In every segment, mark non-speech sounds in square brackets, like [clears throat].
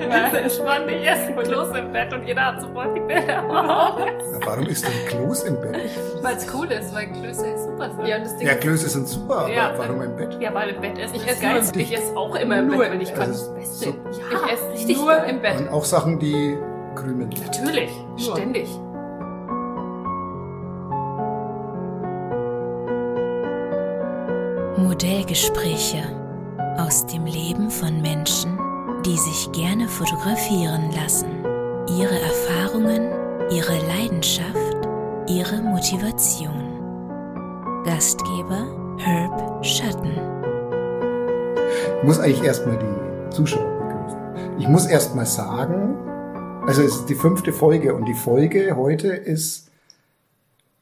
dann ganz entspannt. Ich esse ein Kloß im Bett und jeder hat sofort die Bilder im Auge. Warum ist denn Kloß im Bett? Weil es cool ist, weil Klöße super sind. Ja, ja Klöße sind super, aber ja, warum im Bett? Ja, weil im Bett essen ich esse geil. Ich esse auch immer im Bett, wenn ich kann. Das Beste. So. Ja, ich esse richtig nur im Bett. Und auch Sachen, die krümeln. Natürlich, nur. ständig. Modellgespräche aus dem Leben von Menschen, die sich gerne fotografieren lassen. Ihre Erfahrungen, ihre Leidenschaft, ihre Motivation. Gastgeber Herb Schatten. Ich muss eigentlich erstmal die Zuschauer begrüßen. Ich muss erstmal sagen, also es ist die fünfte Folge und die Folge heute ist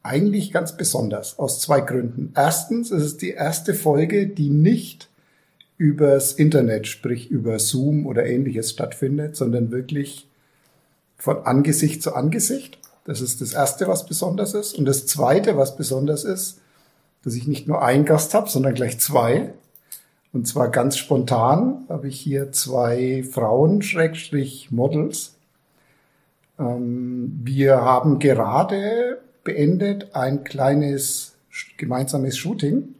eigentlich ganz besonders aus zwei Gründen. Erstens, es ist die erste Folge, die nicht übers Internet, sprich über Zoom oder ähnliches stattfindet, sondern wirklich von Angesicht zu Angesicht. Das ist das Erste, was besonders ist. Und das Zweite, was besonders ist, dass ich nicht nur einen Gast habe, sondern gleich zwei. Und zwar ganz spontan habe ich hier zwei Frauen, Schrägstrich Models. Ähm, wir haben gerade beendet ein kleines gemeinsames Shooting,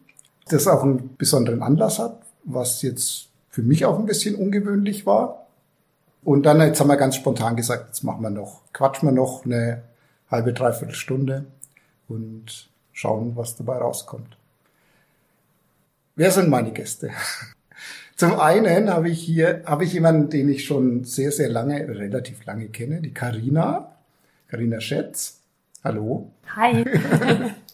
das auch einen besonderen Anlass hat, was jetzt für mich auch ein bisschen ungewöhnlich war. Und dann, jetzt haben wir ganz spontan gesagt, jetzt machen wir noch, quatschen wir noch eine halbe, dreiviertel Stunde und schauen, was dabei rauskommt. Wer sind meine Gäste? [laughs] Zum einen habe ich hier, habe ich jemanden, den ich schon sehr, sehr lange, relativ lange kenne, die Karina, Karina Schätz. Hallo. Hi. [laughs]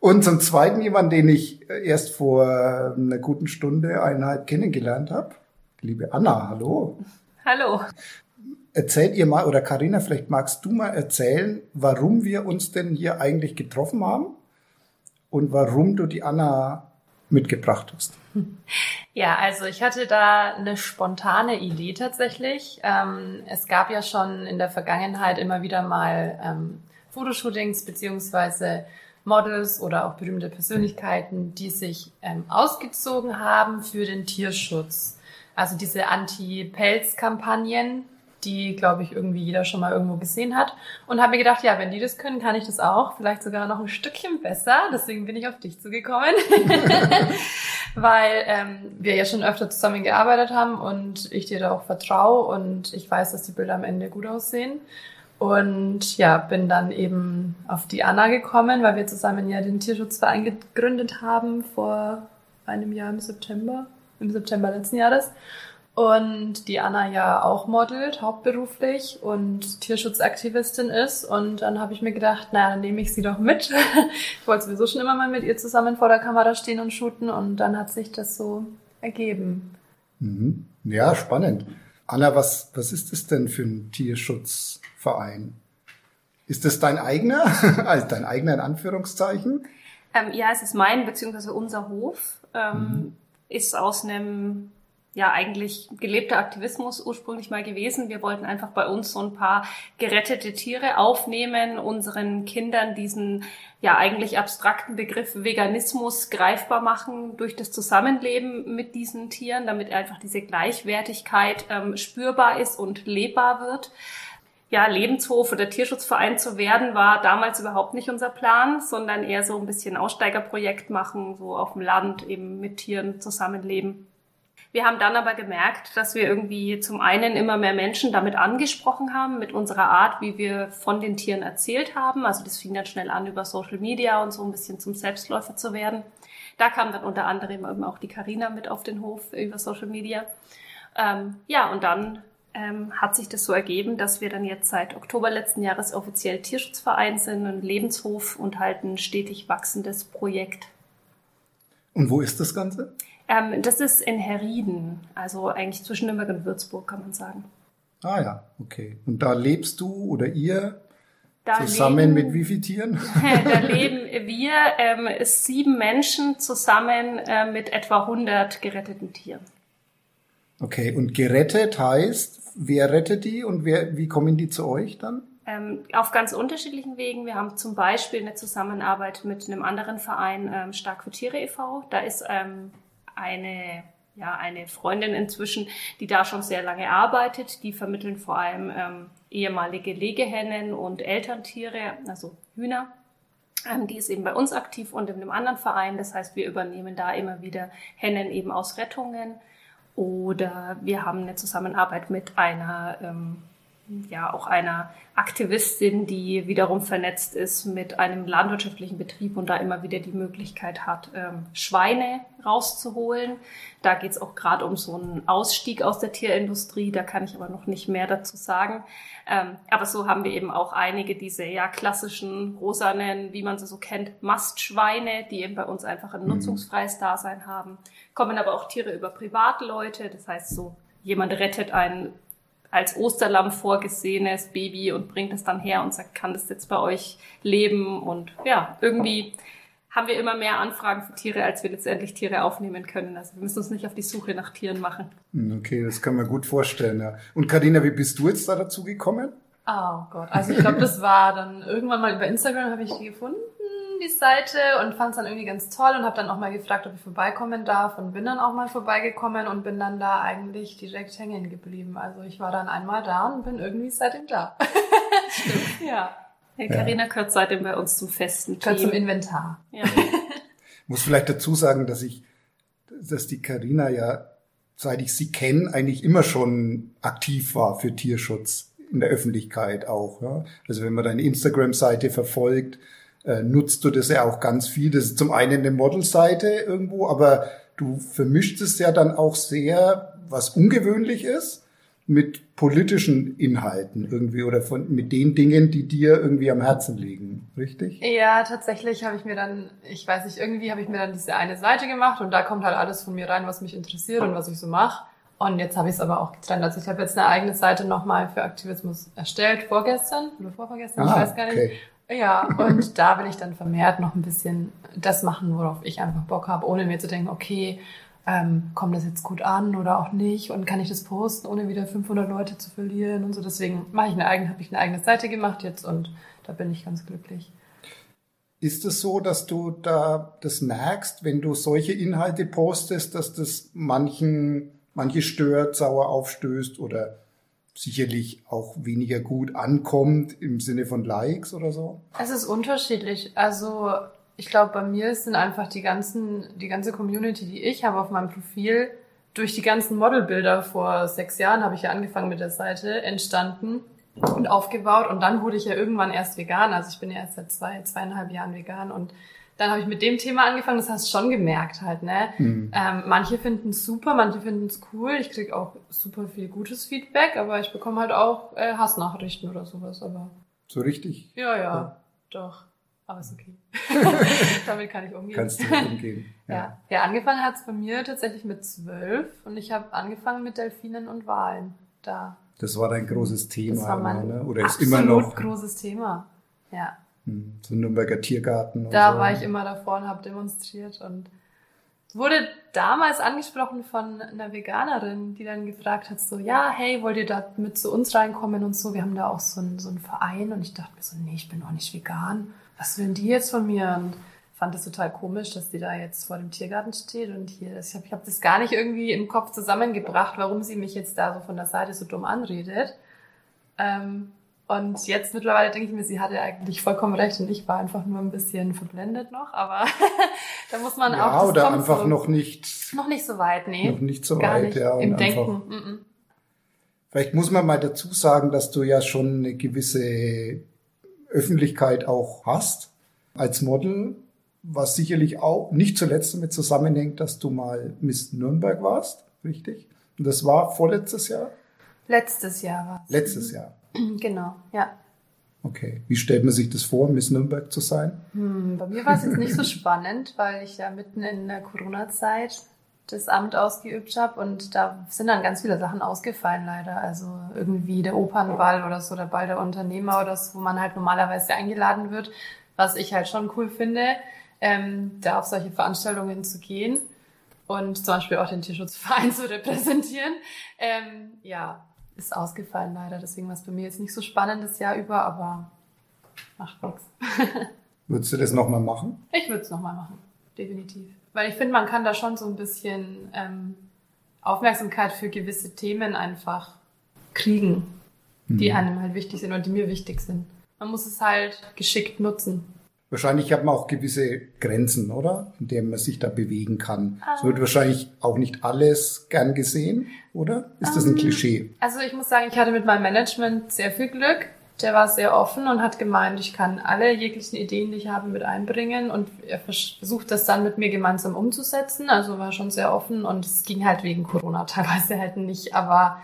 Und zum Zweiten jemand, den ich erst vor einer guten Stunde, eineinhalb kennengelernt habe. Liebe Anna, hallo. Hallo. Erzählt ihr mal, oder Karina, vielleicht magst du mal erzählen, warum wir uns denn hier eigentlich getroffen haben und warum du die Anna mitgebracht hast. [laughs] Ja, also ich hatte da eine spontane Idee tatsächlich. Ähm, es gab ja schon in der Vergangenheit immer wieder mal ähm, Fotoshootings beziehungsweise Models oder auch berühmte Persönlichkeiten, die sich ähm, ausgezogen haben für den Tierschutz. Also diese Anti-Pelz-Kampagnen, die, glaube ich, irgendwie jeder schon mal irgendwo gesehen hat. Und habe mir gedacht, ja, wenn die das können, kann ich das auch. Vielleicht sogar noch ein Stückchen besser. Deswegen bin ich auf dich zugekommen. [laughs] Weil ähm, wir ja schon öfter zusammen gearbeitet haben und ich dir da auch vertraue und ich weiß, dass die Bilder am Ende gut aussehen. Und ja, bin dann eben auf die Anna gekommen, weil wir zusammen ja den Tierschutzverein gegründet haben vor einem Jahr im September, im September letzten Jahres. Und die Anna ja auch modelt, hauptberuflich und Tierschutzaktivistin ist. Und dann habe ich mir gedacht, naja, dann nehme ich sie doch mit. [laughs] ich wollte sowieso schon immer mal mit ihr zusammen vor der Kamera stehen und shooten. Und dann hat sich das so ergeben. Mhm. Ja, spannend. Anna, was, was ist das denn für ein Tierschutzverein? Ist das dein eigener? [laughs] also dein eigener in Anführungszeichen? Ähm, ja, es ist mein beziehungsweise unser Hof. Ähm, mhm. Ist aus einem ja eigentlich gelebter Aktivismus ursprünglich mal gewesen. Wir wollten einfach bei uns so ein paar gerettete Tiere aufnehmen, unseren Kindern diesen ja eigentlich abstrakten Begriff Veganismus greifbar machen durch das Zusammenleben mit diesen Tieren, damit einfach diese Gleichwertigkeit ähm, spürbar ist und lebbar wird. Ja, Lebenshof oder Tierschutzverein zu werden, war damals überhaupt nicht unser Plan, sondern eher so ein bisschen Aussteigerprojekt machen, so auf dem Land eben mit Tieren zusammenleben. Wir haben dann aber gemerkt, dass wir irgendwie zum einen immer mehr Menschen damit angesprochen haben, mit unserer Art, wie wir von den Tieren erzählt haben. Also das fing dann schnell an, über Social Media und so ein bisschen zum Selbstläufer zu werden. Da kam dann unter anderem eben auch die Karina mit auf den Hof über Social Media. Ähm, ja, und dann ähm, hat sich das so ergeben, dass wir dann jetzt seit Oktober letzten Jahres offiziell Tierschutzverein sind, ein Lebenshof und halt ein stetig wachsendes Projekt. Und wo ist das Ganze? Ähm, das ist in Herrieden, also eigentlich zwischen Nürnberg und Würzburg, kann man sagen. Ah ja, okay. Und da lebst du oder ihr da zusammen leben, mit wie vielen Tieren? [laughs] da leben wir ähm, sieben Menschen zusammen äh, mit etwa 100 geretteten Tieren. Okay, und gerettet heißt, wer rettet die und wer, wie kommen die zu euch dann? Ähm, auf ganz unterschiedlichen Wegen. Wir haben zum Beispiel eine Zusammenarbeit mit einem anderen Verein, ähm, Stark für Tiere e.V. Da ist ähm, eine ja eine Freundin inzwischen, die da schon sehr lange arbeitet. Die vermitteln vor allem ähm, ehemalige Legehennen und Elterntiere, also Hühner. Ähm, die ist eben bei uns aktiv und in einem anderen Verein. Das heißt, wir übernehmen da immer wieder Hennen eben aus Rettungen. Oder wir haben eine Zusammenarbeit mit einer ähm, ja auch einer Aktivistin, die wiederum vernetzt ist mit einem landwirtschaftlichen Betrieb und da immer wieder die Möglichkeit hat, ähm, Schweine rauszuholen. Da geht es auch gerade um so einen Ausstieg aus der Tierindustrie, da kann ich aber noch nicht mehr dazu sagen. Ähm, aber so haben wir eben auch einige diese ja klassischen rosanen, wie man sie so kennt, Mastschweine, die eben bei uns einfach ein mhm. nutzungsfreies Dasein haben. Kommen aber auch Tiere über Privatleute, das heißt so, jemand rettet einen als Osterlamm vorgesehenes Baby und bringt es dann her und sagt, kann das jetzt bei euch leben? Und ja, irgendwie haben wir immer mehr Anfragen für Tiere, als wir letztendlich Tiere aufnehmen können. Also wir müssen uns nicht auf die Suche nach Tieren machen. Hm, okay, das kann man gut vorstellen. Ja. Und Karina, wie bist du jetzt da dazu gekommen? Oh Gott, also ich glaube, das war dann irgendwann mal über Instagram habe ich die gefunden die Seite und fand es dann irgendwie ganz toll und habe dann auch mal gefragt, ob ich vorbeikommen darf und bin dann auch mal vorbeigekommen und bin dann da eigentlich direkt hängen geblieben. Also ich war dann einmal da und bin irgendwie seitdem da. Stimmt. [laughs] ja. Hey, Carina ja. gehört seitdem bei uns zum festen Team. Gehört zum Inventar. Ja. [laughs] muss vielleicht dazu sagen, dass ich, dass die Carina ja, seit ich sie kenne, eigentlich immer schon aktiv war für Tierschutz in der Öffentlichkeit auch. Ja? Also wenn man deine Instagram-Seite verfolgt, äh, nutzt du das ja auch ganz viel. Das ist zum einen eine Modelseite irgendwo, aber du vermischst es ja dann auch sehr, was ungewöhnlich ist, mit politischen Inhalten irgendwie oder von, mit den Dingen, die dir irgendwie am Herzen liegen, richtig? Ja, tatsächlich habe ich mir dann, ich weiß nicht, irgendwie habe ich mir dann diese eine Seite gemacht und da kommt halt alles von mir rein, was mich interessiert und was ich so mache. Und jetzt habe ich es aber auch getrennt. Also ich habe jetzt eine eigene Seite nochmal für Aktivismus erstellt, vorgestern oder vorvorgestern, ah, ich weiß gar nicht. Okay. Ja, und da will ich dann vermehrt noch ein bisschen das machen, worauf ich einfach Bock habe, ohne mir zu denken, okay, ähm, kommt das jetzt gut an oder auch nicht und kann ich das posten, ohne wieder 500 Leute zu verlieren und so. Deswegen mache ich eine eigene, habe ich eine eigene Seite gemacht jetzt und da bin ich ganz glücklich. Ist es so, dass du da das merkst, wenn du solche Inhalte postest, dass das manchen, manche stört, sauer aufstößt oder sicherlich auch weniger gut ankommt im Sinne von Likes oder so? Es ist unterschiedlich. Also ich glaube, bei mir sind einfach die ganzen, die ganze Community, die ich habe auf meinem Profil, durch die ganzen Modelbilder vor sechs Jahren habe ich ja angefangen mit der Seite, entstanden und aufgebaut. Und dann wurde ich ja irgendwann erst vegan. Also ich bin ja erst seit zwei, zweieinhalb Jahren vegan und dann habe ich mit dem Thema angefangen, das hast du schon gemerkt halt, ne? Mhm. Ähm, manche finden es super, manche finden es cool. Ich krieg auch super viel gutes Feedback, aber ich bekomme halt auch äh, Hassnachrichten oder sowas. Aber so richtig? Ja, ja, ja. doch. Aber ist okay. [laughs] [laughs] Damit kann ich umgehen. Kannst du umgehen. [laughs] Ja. ja. ja, angefangen hat es bei mir tatsächlich mit zwölf und ich habe angefangen mit Delfinen und Walen da. Das war dein großes Thema, das war mein ne? oder ist immer noch großes Thema. Ja. Hm, so Nürnberger Tiergarten. Da so. war ich immer davor und habe demonstriert und wurde damals angesprochen von einer Veganerin, die dann gefragt hat, so, ja, hey, wollt ihr da mit zu uns reinkommen und so, wir haben da auch so einen, so einen Verein und ich dachte mir so, nee, ich bin auch nicht vegan, was will die jetzt von mir? Und fand das total komisch, dass die da jetzt vor dem Tiergarten steht und hier, ich habe ich hab das gar nicht irgendwie im Kopf zusammengebracht, warum sie mich jetzt da so von der Seite so dumm anredet. Ähm, und jetzt mittlerweile denke ich mir, sie hatte eigentlich vollkommen recht und ich war einfach nur ein bisschen verblendet noch, aber [laughs] da muss man ja, auch. Ja, oder einfach so, noch nicht. Noch nicht so weit, nee. Noch nicht so Gar weit, nicht. ja. Im Denken. Mm -mm. Vielleicht muss man mal dazu sagen, dass du ja schon eine gewisse Öffentlichkeit auch hast als Model, was sicherlich auch nicht zuletzt damit zusammenhängt, dass du mal Miss Nürnberg warst, richtig? Und das war vorletztes Jahr? Letztes Jahr war es. Letztes Jahr. [clears throat] Genau, ja. Okay. Wie stellt man sich das vor, Miss Nürnberg zu sein? Hm, bei mir war es jetzt nicht so spannend, weil ich ja mitten in der Corona-Zeit das Amt ausgeübt habe und da sind dann ganz viele Sachen ausgefallen leider. Also irgendwie der Opernball oder so, der Ball der Unternehmer oder so, wo man halt normalerweise eingeladen wird, was ich halt schon cool finde, ähm, da auf solche Veranstaltungen zu gehen und zum Beispiel auch den Tierschutzverein [laughs] zu repräsentieren. Ähm, ja, ist ausgefallen leider. Deswegen war es bei mir jetzt nicht so spannend das Jahr über, aber macht nichts. [laughs] Würdest du das nochmal machen? Ich würde es nochmal machen, definitiv. Weil ich finde, man kann da schon so ein bisschen ähm, Aufmerksamkeit für gewisse Themen einfach kriegen, die einem halt wichtig sind und die mir wichtig sind. Man muss es halt geschickt nutzen. Wahrscheinlich hat man auch gewisse Grenzen, oder? In denen man sich da bewegen kann. Es wird wahrscheinlich auch nicht alles gern gesehen, oder? Ist das ein Klischee? Also ich muss sagen, ich hatte mit meinem Management sehr viel Glück. Der war sehr offen und hat gemeint, ich kann alle jeglichen Ideen, die ich habe, mit einbringen und er versucht das dann mit mir gemeinsam umzusetzen. Also war schon sehr offen und es ging halt wegen Corona teilweise halt nicht, aber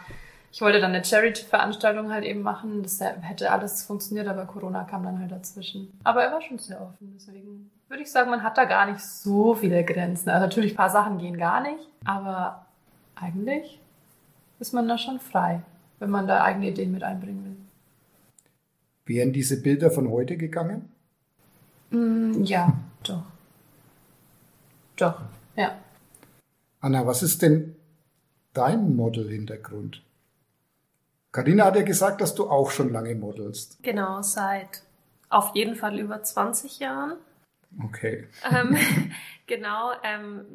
ich wollte dann eine Charity-Veranstaltung halt eben machen. Das hätte alles funktioniert, aber Corona kam dann halt dazwischen. Aber er war schon sehr offen, deswegen würde ich sagen, man hat da gar nicht so viele Grenzen. Also natürlich ein paar Sachen gehen gar nicht, aber eigentlich ist man da schon frei, wenn man da eigene Ideen mit einbringen will. Wären diese Bilder von heute gegangen? Mm, ja, doch. Doch, ja. Anna, was ist denn dein Model-Hintergrund? Karina hat ja gesagt, dass du auch schon lange modelst. Genau, seit auf jeden Fall über 20 Jahren. Okay. Ähm, [laughs] genau, ähm,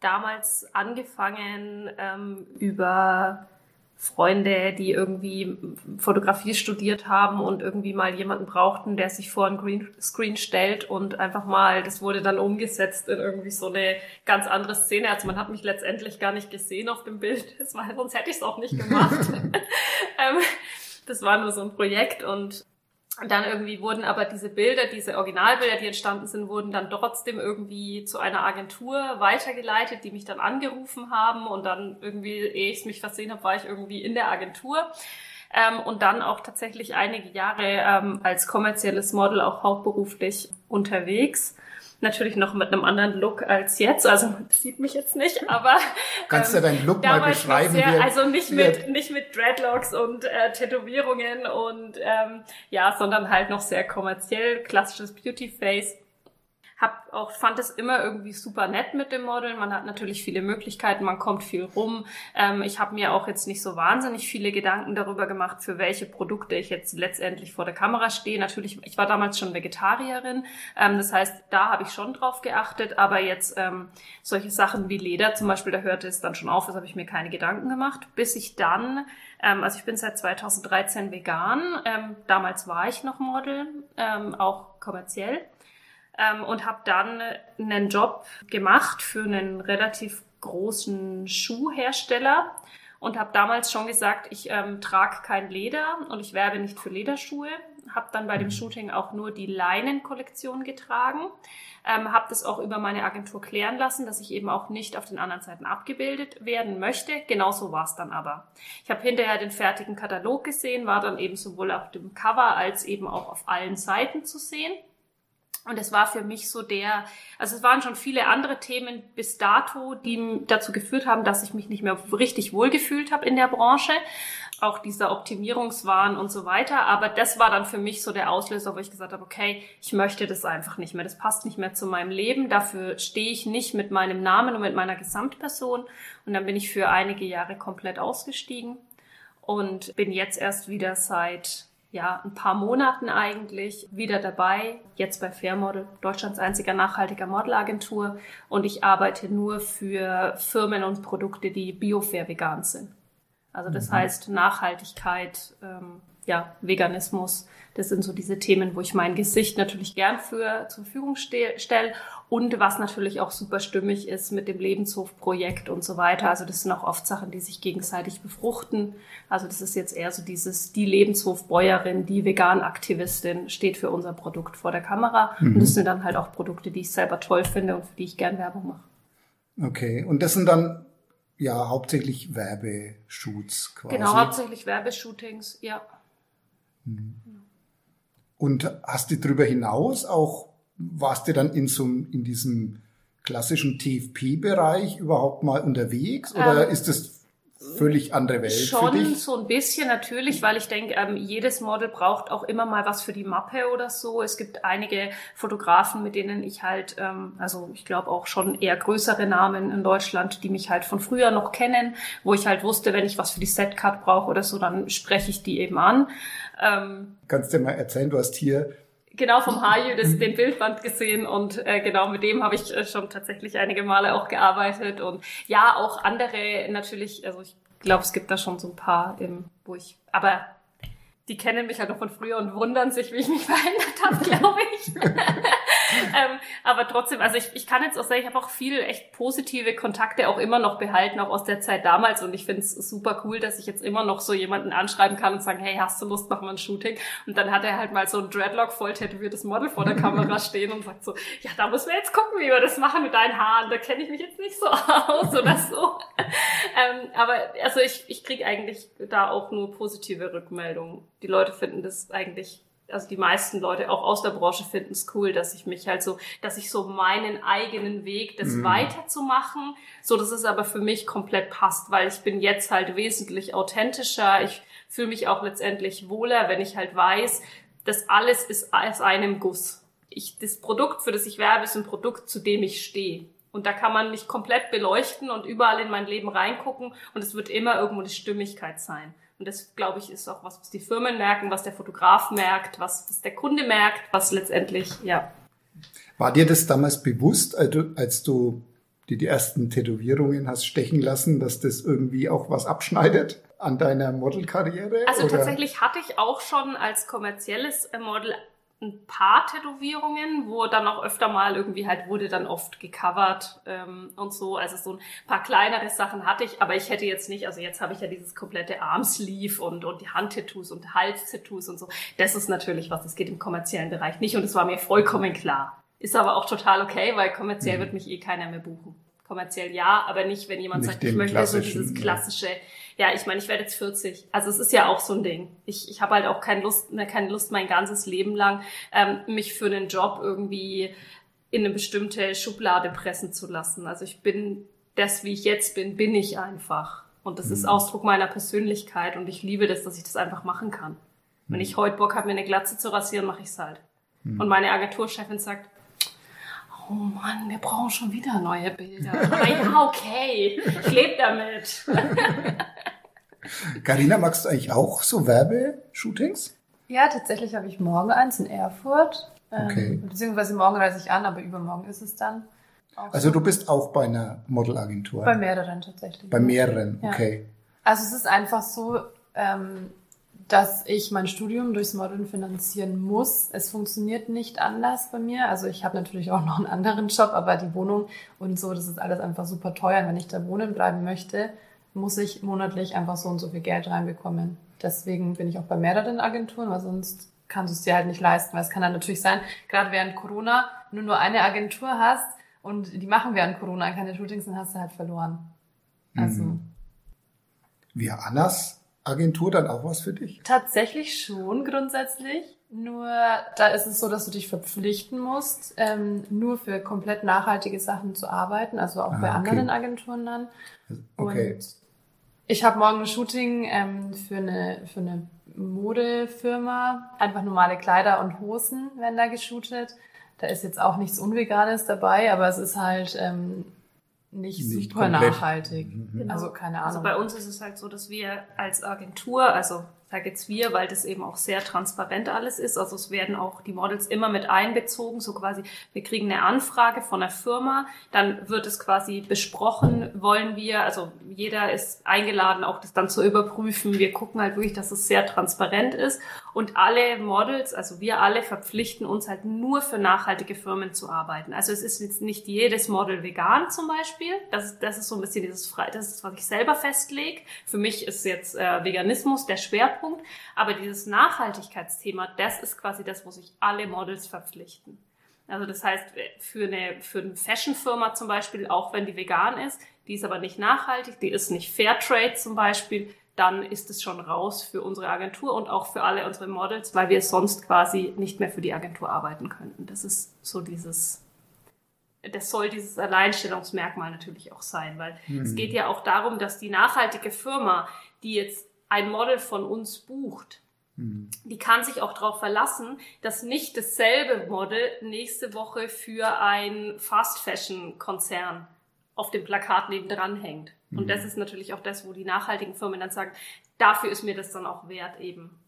damals angefangen ähm, über Freunde, die irgendwie Fotografie studiert haben und irgendwie mal jemanden brauchten, der sich vor einen Greenscreen stellt und einfach mal, das wurde dann umgesetzt in irgendwie so eine ganz andere Szene. Also man hat mich letztendlich gar nicht gesehen auf dem Bild, [laughs] das war, sonst hätte ich es auch nicht gemacht. [laughs] Ähm, das war nur so ein Projekt und und dann irgendwie wurden aber diese Bilder, diese Originalbilder, die entstanden sind, wurden dann trotzdem irgendwie zu einer Agentur weitergeleitet, die mich dann angerufen haben und dann irgendwie, ehe ich mich versehen habe, war ich irgendwie in der Agentur. Ähm, und dann auch tatsächlich einige Jahre ähm, als kommerzielles Model auch hauptberuflich unterwegs natürlich noch mit einem anderen Look als jetzt. Also man sieht mich jetzt nicht, aber [laughs] kannst du ähm, deinen Look mal beschreiben? Sehr, also nicht mit nicht mit Dreadlocks und äh, Tätowierungen und ähm, ja, sondern halt noch sehr kommerziell klassisches Beauty Face hab auch fand es immer irgendwie super nett mit dem Modeln. Man hat natürlich viele Möglichkeiten, man kommt viel rum. Ähm, ich habe mir auch jetzt nicht so wahnsinnig viele Gedanken darüber gemacht, für welche Produkte ich jetzt letztendlich vor der Kamera stehe. Natürlich, ich war damals schon Vegetarierin, ähm, das heißt, da habe ich schon drauf geachtet. Aber jetzt ähm, solche Sachen wie Leder zum Beispiel, da hörte es dann schon auf. Das habe ich mir keine Gedanken gemacht, bis ich dann ähm, also ich bin seit 2013 vegan. Ähm, damals war ich noch Model, ähm, auch kommerziell ähm, und habe dann einen Job gemacht für einen relativ großen Schuhhersteller und habe damals schon gesagt, ich ähm, trage kein Leder und ich werbe nicht für Lederschuhe. Habe dann bei dem mhm. Shooting auch nur die Leinenkollektion getragen. Ähm, habe das auch über meine Agentur klären lassen, dass ich eben auch nicht auf den anderen Seiten abgebildet werden möchte. Genauso war es dann aber. Ich habe hinterher den fertigen Katalog gesehen, war dann eben sowohl auf dem Cover als eben auch auf allen Seiten zu sehen. Und es war für mich so der, also es waren schon viele andere Themen bis dato, die dazu geführt haben, dass ich mich nicht mehr richtig wohlgefühlt habe in der Branche. Auch dieser Optimierungswahn und so weiter. Aber das war dann für mich so der Auslöser, wo ich gesagt habe, okay, ich möchte das einfach nicht mehr. Das passt nicht mehr zu meinem Leben. Dafür stehe ich nicht mit meinem Namen und mit meiner Gesamtperson. Und dann bin ich für einige Jahre komplett ausgestiegen und bin jetzt erst wieder seit ja, ein paar Monaten eigentlich wieder dabei, jetzt bei Fairmodel, Deutschlands einziger nachhaltiger Modelagentur. Und ich arbeite nur für Firmen und Produkte, die biofair vegan sind. Also das mhm. heißt Nachhaltigkeit, ähm, ja, Veganismus, das sind so diese Themen, wo ich mein Gesicht natürlich gern für zur Verfügung stelle und was natürlich auch super stimmig ist mit dem Lebenshofprojekt und so weiter. Also das sind auch oft Sachen, die sich gegenseitig befruchten. Also das ist jetzt eher so dieses, die Lebenshofbäuerin, die Vegan-Aktivistin steht für unser Produkt vor der Kamera. Mhm. Und das sind dann halt auch Produkte, die ich selber toll finde und für die ich gern Werbung mache. Okay, und das sind dann ja hauptsächlich Werbeshoots quasi. Genau, hauptsächlich Werbeshootings, ja. Mhm. Und hast du darüber hinaus auch, warst du dann in so in diesem klassischen TFP-Bereich überhaupt mal unterwegs oder ähm, ist das völlig andere Welt Schon für dich? so ein bisschen natürlich, weil ich denke, ähm, jedes Model braucht auch immer mal was für die Mappe oder so. Es gibt einige Fotografen, mit denen ich halt, ähm, also ich glaube auch schon eher größere Namen in Deutschland, die mich halt von früher noch kennen, wo ich halt wusste, wenn ich was für die Setcard brauche oder so, dann spreche ich die eben an. Ähm, Kannst du dir mal erzählen, du hast hier Genau, vom Haju [laughs] das, den Bildband gesehen und äh, genau mit dem habe ich äh, schon tatsächlich einige Male auch gearbeitet und ja, auch andere natürlich, also ich glaube, es gibt da schon so ein paar, im, wo ich, aber die kennen mich halt noch von früher und wundern sich, wie ich mich [laughs] verändert habe, glaube ich. [laughs] ähm, aber trotzdem, also ich, ich kann jetzt auch sagen, ich habe auch viel echt positive Kontakte auch immer noch behalten, auch aus der Zeit damals. Und ich finde es super cool, dass ich jetzt immer noch so jemanden anschreiben kann und sagen, hey, hast du Lust, machen wir ein Shooting? Und dann hat er halt mal so ein Dreadlock voll tätowiertes Model vor der Kamera [laughs] stehen und sagt so, ja, da müssen wir jetzt gucken, wie wir das machen mit deinen Haaren. Da kenne ich mich jetzt nicht so [laughs] aus oder so. ähm, aber also ich, ich kriege eigentlich da auch nur positive Rückmeldungen. Die Leute finden das eigentlich also die meisten Leute auch aus der Branche finden es cool, dass ich mich halt so, dass ich so meinen eigenen Weg, das mhm. weiterzumachen, so dass es aber für mich komplett passt, weil ich bin jetzt halt wesentlich authentischer. Ich fühle mich auch letztendlich wohler, wenn ich halt weiß, das alles ist aus einem Guss. Ich, das Produkt, für das ich werbe, ist ein Produkt, zu dem ich stehe. Und da kann man mich komplett beleuchten und überall in mein Leben reingucken und es wird immer irgendwo eine Stimmigkeit sein. Und das, glaube ich, ist auch was, was die Firmen merken, was der Fotograf merkt, was, was der Kunde merkt, was letztendlich, ja. War dir das damals bewusst, als du, als du dir die ersten Tätowierungen hast stechen lassen, dass das irgendwie auch was abschneidet an deiner Modelkarriere? Also oder? tatsächlich hatte ich auch schon als kommerzielles Model ein paar Tätowierungen, wo dann auch öfter mal irgendwie halt wurde dann oft gecovert ähm, und so. Also so ein paar kleinere Sachen hatte ich, aber ich hätte jetzt nicht, also jetzt habe ich ja dieses komplette Armsleeve und, und die Handtattoos und Halstattoos und so. Das ist natürlich was, das geht im kommerziellen Bereich nicht und es war mir vollkommen klar. Ist aber auch total okay, weil kommerziell mhm. wird mich eh keiner mehr buchen. Kommerziell ja, aber nicht, wenn jemand nicht sagt, ich möchte so dieses klassische, ja, ich meine, ich werde jetzt 40. Also es ist ja auch so ein Ding. Ich, ich habe halt auch keine Lust, ne, keine Lust mein ganzes Leben lang, ähm, mich für einen Job irgendwie in eine bestimmte Schublade pressen zu lassen. Also ich bin das, wie ich jetzt bin, bin ich einfach. Und das mhm. ist Ausdruck meiner Persönlichkeit und ich liebe das, dass ich das einfach machen kann. Mhm. Wenn ich heute Bock habe, mir eine Glatze zu rasieren, mache ich es halt. Mhm. Und meine Agenturchefin sagt, oh Mann, wir brauchen schon wieder neue Bilder. Aber [laughs] ja, okay, ich lebe damit. [laughs] Carina, magst du eigentlich auch so Werbeshootings? Ja, tatsächlich habe ich morgen eins in Erfurt. Ähm, okay. beziehungsweise morgen reise ich an, aber übermorgen ist es dann. Also du bist auch bei einer Modelagentur? Bei mehreren tatsächlich. Bei mehreren, okay. Ja. Also es ist einfach so, ähm, dass ich mein Studium durchs Modeln finanzieren muss. Es funktioniert nicht anders bei mir. Also ich habe natürlich auch noch einen anderen Job, aber die Wohnung und so, das ist alles einfach super teuer. Und wenn ich da wohnen bleiben möchte, muss ich monatlich einfach so und so viel Geld reinbekommen. Deswegen bin ich auch bei mehreren Agenturen, weil sonst kannst du es dir halt nicht leisten. Weil es kann dann natürlich sein, gerade während Corona, wenn du nur eine Agentur hast und die machen während Corona keine Shootings, dann hast du halt verloren. Also. Mhm. Wie Annas Agentur dann auch was für dich? Tatsächlich schon grundsätzlich. Nur da ist es so, dass du dich verpflichten musst, ähm, nur für komplett nachhaltige Sachen zu arbeiten, also auch ah, bei okay. anderen Agenturen dann. Okay. Und ich habe morgen ein Shooting ähm, für eine für eine Modefirma, einfach normale Kleider und Hosen werden da geshootet. Da ist jetzt auch nichts Unveganes dabei, aber es ist halt ähm, nicht, nicht super komplett. nachhaltig. Mhm. Also keine Ahnung. Also bei uns ist es halt so, dass wir als Agentur, also sage jetzt wir, weil das eben auch sehr transparent alles ist. Also es werden auch die Models immer mit einbezogen, so quasi, wir kriegen eine Anfrage von der Firma, dann wird es quasi besprochen, wollen wir, also jeder ist eingeladen, auch das dann zu überprüfen. Wir gucken halt wirklich, dass es sehr transparent ist und alle Models, also wir alle verpflichten uns halt nur für nachhaltige Firmen zu arbeiten. Also es ist jetzt nicht jedes Model vegan zum Beispiel. Das ist, das ist so ein bisschen dieses frei, das ist, was ich selber festlege. Für mich ist jetzt äh, Veganismus der Schwerpunkt. Aber dieses Nachhaltigkeitsthema, das ist quasi das, wo sich alle Models verpflichten. Also das heißt, für eine, für eine Fashion-Firma zum Beispiel, auch wenn die vegan ist, die ist aber nicht nachhaltig, die ist nicht Fairtrade zum Beispiel, dann ist es schon raus für unsere Agentur und auch für alle unsere Models, weil wir sonst quasi nicht mehr für die Agentur arbeiten könnten. Das ist so dieses, das soll dieses Alleinstellungsmerkmal natürlich auch sein, weil mhm. es geht ja auch darum, dass die nachhaltige Firma, die jetzt ein Model von uns bucht, mhm. die kann sich auch darauf verlassen, dass nicht dasselbe Model nächste Woche für ein Fast Fashion Konzern auf dem Plakat nebendran hängt. Mhm. Und das ist natürlich auch das, wo die nachhaltigen Firmen dann sagen, dafür ist mir das dann auch wert, eben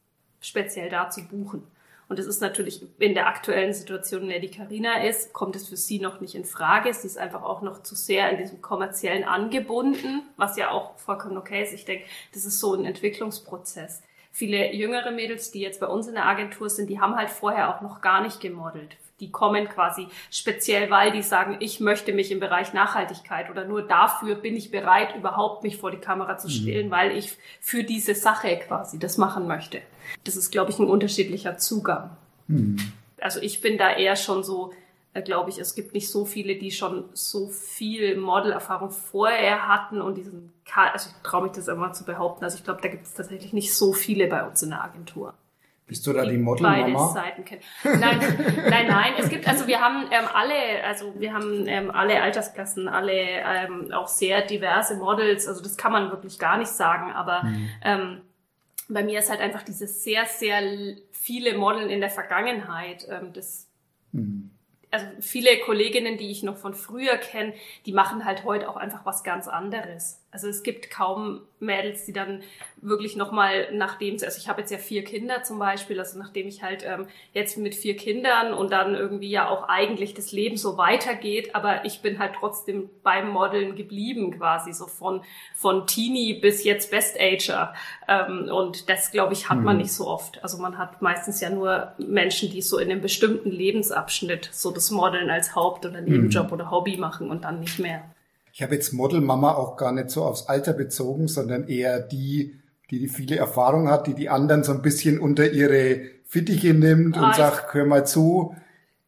speziell da zu buchen. Und es ist natürlich in der aktuellen Situation, in der die Carina ist, kommt es für sie noch nicht in Frage. Sie ist einfach auch noch zu sehr in diesem kommerziellen angebunden, was ja auch vollkommen okay ist. Ich denke, das ist so ein Entwicklungsprozess. Viele jüngere Mädels, die jetzt bei uns in der Agentur sind, die haben halt vorher auch noch gar nicht gemodelt die kommen quasi speziell, weil die sagen, ich möchte mich im Bereich Nachhaltigkeit oder nur dafür bin ich bereit, überhaupt mich vor die Kamera zu stellen, mhm. weil ich für diese Sache quasi das machen möchte. Das ist, glaube ich, ein unterschiedlicher Zugang. Mhm. Also ich bin da eher schon so, äh, glaube ich, es gibt nicht so viele, die schon so viel Modelerfahrung vorher hatten und diesen, also ich traue mich das immer zu behaupten, also ich glaube, da gibt es tatsächlich nicht so viele bei uns in der Agentur. Bist du da die, Modelmama? Seiten kennen. Nein, nein, nein. Es gibt also wir haben ähm, alle, also wir haben ähm, alle Altersklassen, alle ähm, auch sehr diverse Models. Also das kann man wirklich gar nicht sagen. Aber mhm. ähm, bei mir ist halt einfach dieses sehr, sehr viele Modeln in der Vergangenheit. Ähm, das mhm also viele Kolleginnen, die ich noch von früher kenne, die machen halt heute auch einfach was ganz anderes. Also es gibt kaum Mädels, die dann wirklich nochmal, nachdem, also ich habe jetzt ja vier Kinder zum Beispiel, also nachdem ich halt ähm, jetzt mit vier Kindern und dann irgendwie ja auch eigentlich das Leben so weitergeht, aber ich bin halt trotzdem beim Modeln geblieben quasi, so von, von Teenie bis jetzt Best Ager. Ähm, und das, glaube ich, hat man mhm. nicht so oft. Also man hat meistens ja nur Menschen, die so in einem bestimmten Lebensabschnitt so das Modeln als Haupt- oder Nebenjob mhm. oder Hobby machen und dann nicht mehr. Ich habe jetzt Modelmama auch gar nicht so aufs Alter bezogen, sondern eher die, die die viele Erfahrung hat, die die anderen so ein bisschen unter ihre Fittiche nimmt ah, und sagt, hör mal zu,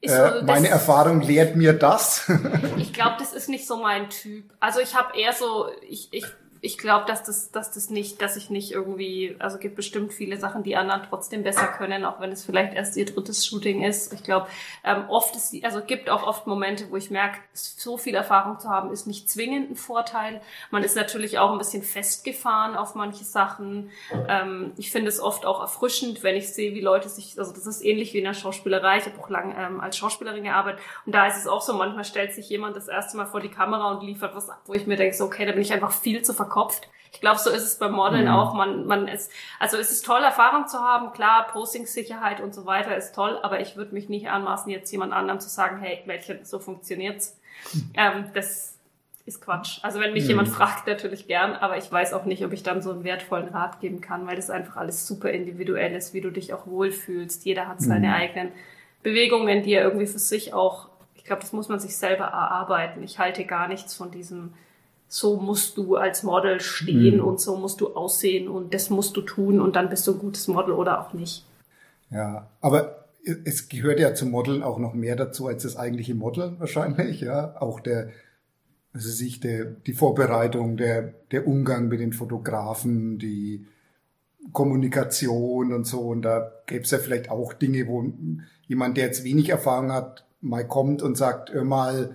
äh, so, meine Erfahrung lehrt mir das. ich glaube, das ist nicht so mein Typ. Also ich habe eher so, ich, ich ich glaube, dass das, dass das nicht, dass ich nicht irgendwie, also gibt bestimmt viele Sachen, die anderen trotzdem besser können, auch wenn es vielleicht erst ihr drittes Shooting ist. Ich glaube, ähm, oft ist, also gibt auch oft Momente, wo ich merke, so viel Erfahrung zu haben, ist nicht zwingend ein Vorteil. Man ist natürlich auch ein bisschen festgefahren auf manche Sachen. Ähm, ich finde es oft auch erfrischend, wenn ich sehe, wie Leute sich, also das ist ähnlich wie in der Schauspielerei. Ich habe auch lange ähm, als Schauspielerin gearbeitet und da ist es auch so, manchmal stellt sich jemand das erste Mal vor die Kamera und liefert was ab, wo ich mir denke, so, okay, da bin ich einfach viel zu verkaufen verkopft. Ich glaube, so ist es beim Modeln mhm. auch. Man, man ist, also es ist toll, Erfahrung zu haben. Klar, Postingssicherheit und so weiter ist toll, aber ich würde mich nicht anmaßen, jetzt jemand anderem zu sagen, hey, Mädchen, so funktioniert's. Mhm. Ähm, das ist Quatsch. Also wenn mich mhm. jemand fragt, natürlich gern, aber ich weiß auch nicht, ob ich dann so einen wertvollen Rat geben kann, weil das einfach alles super individuell ist, wie du dich auch wohlfühlst. Jeder hat seine mhm. eigenen Bewegungen, die er irgendwie für sich auch, ich glaube, das muss man sich selber erarbeiten. Ich halte gar nichts von diesem, so musst du als Model stehen mhm. und so musst du aussehen und das musst du tun und dann bist du ein gutes Model oder auch nicht. Ja, aber es gehört ja zum Modeln auch noch mehr dazu als das eigentliche Modeln wahrscheinlich, ja. Auch der, also sich der, die Vorbereitung, der, der Umgang mit den Fotografen, die Kommunikation und so. Und da gäbe es ja vielleicht auch Dinge, wo jemand, der jetzt wenig Erfahrung hat, mal kommt und sagt, hör mal,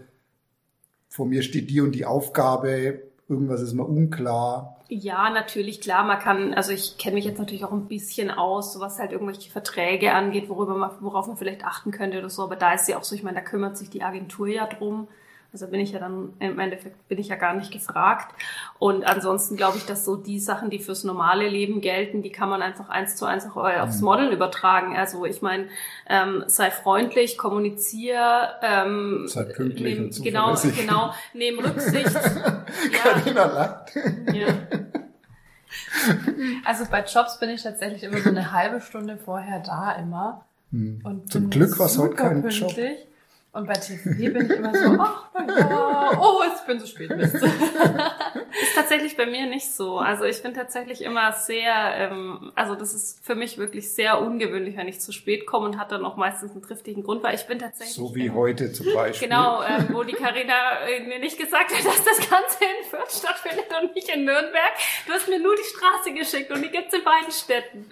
vor mir steht die und die Aufgabe, irgendwas ist mir unklar. Ja, natürlich, klar, man kann, also ich kenne mich jetzt natürlich auch ein bisschen aus, was halt irgendwelche Verträge angeht, worüber man, worauf man vielleicht achten könnte oder so, aber da ist ja auch so, ich meine, da kümmert sich die Agentur ja drum. Also bin ich ja dann, im Endeffekt bin ich ja gar nicht gefragt. Und ansonsten glaube ich, dass so die Sachen, die fürs normale Leben gelten, die kann man einfach eins zu eins auch aufs mhm. Modeln übertragen. Also ich meine, ähm, sei freundlich, kommunizier, ähm, sei pünktlich nehm, und Genau, genau, nehm Rücksicht. [laughs] ja. ja. Also bei Jobs bin ich tatsächlich immer so eine halbe Stunde vorher da immer. Hm. Zum Glück war es heute kein pünktlich. Job. Und bei TV bin ich immer so, ach, ja, oh, ich bin so spät, Mist. [laughs] ist tatsächlich bei mir nicht so. Also ich bin tatsächlich immer sehr, ähm, also das ist für mich wirklich sehr ungewöhnlich, wenn ich zu spät komme und hat dann auch meistens einen triftigen Grund, weil ich bin tatsächlich... So wie ähm, heute zum Beispiel. Genau, ähm, wo die Karina äh, mir nicht gesagt hat, dass das Ganze in Fürth stattfindet und nicht in Nürnberg. Du hast mir nur die Straße geschickt und die gibt's in beiden Städten.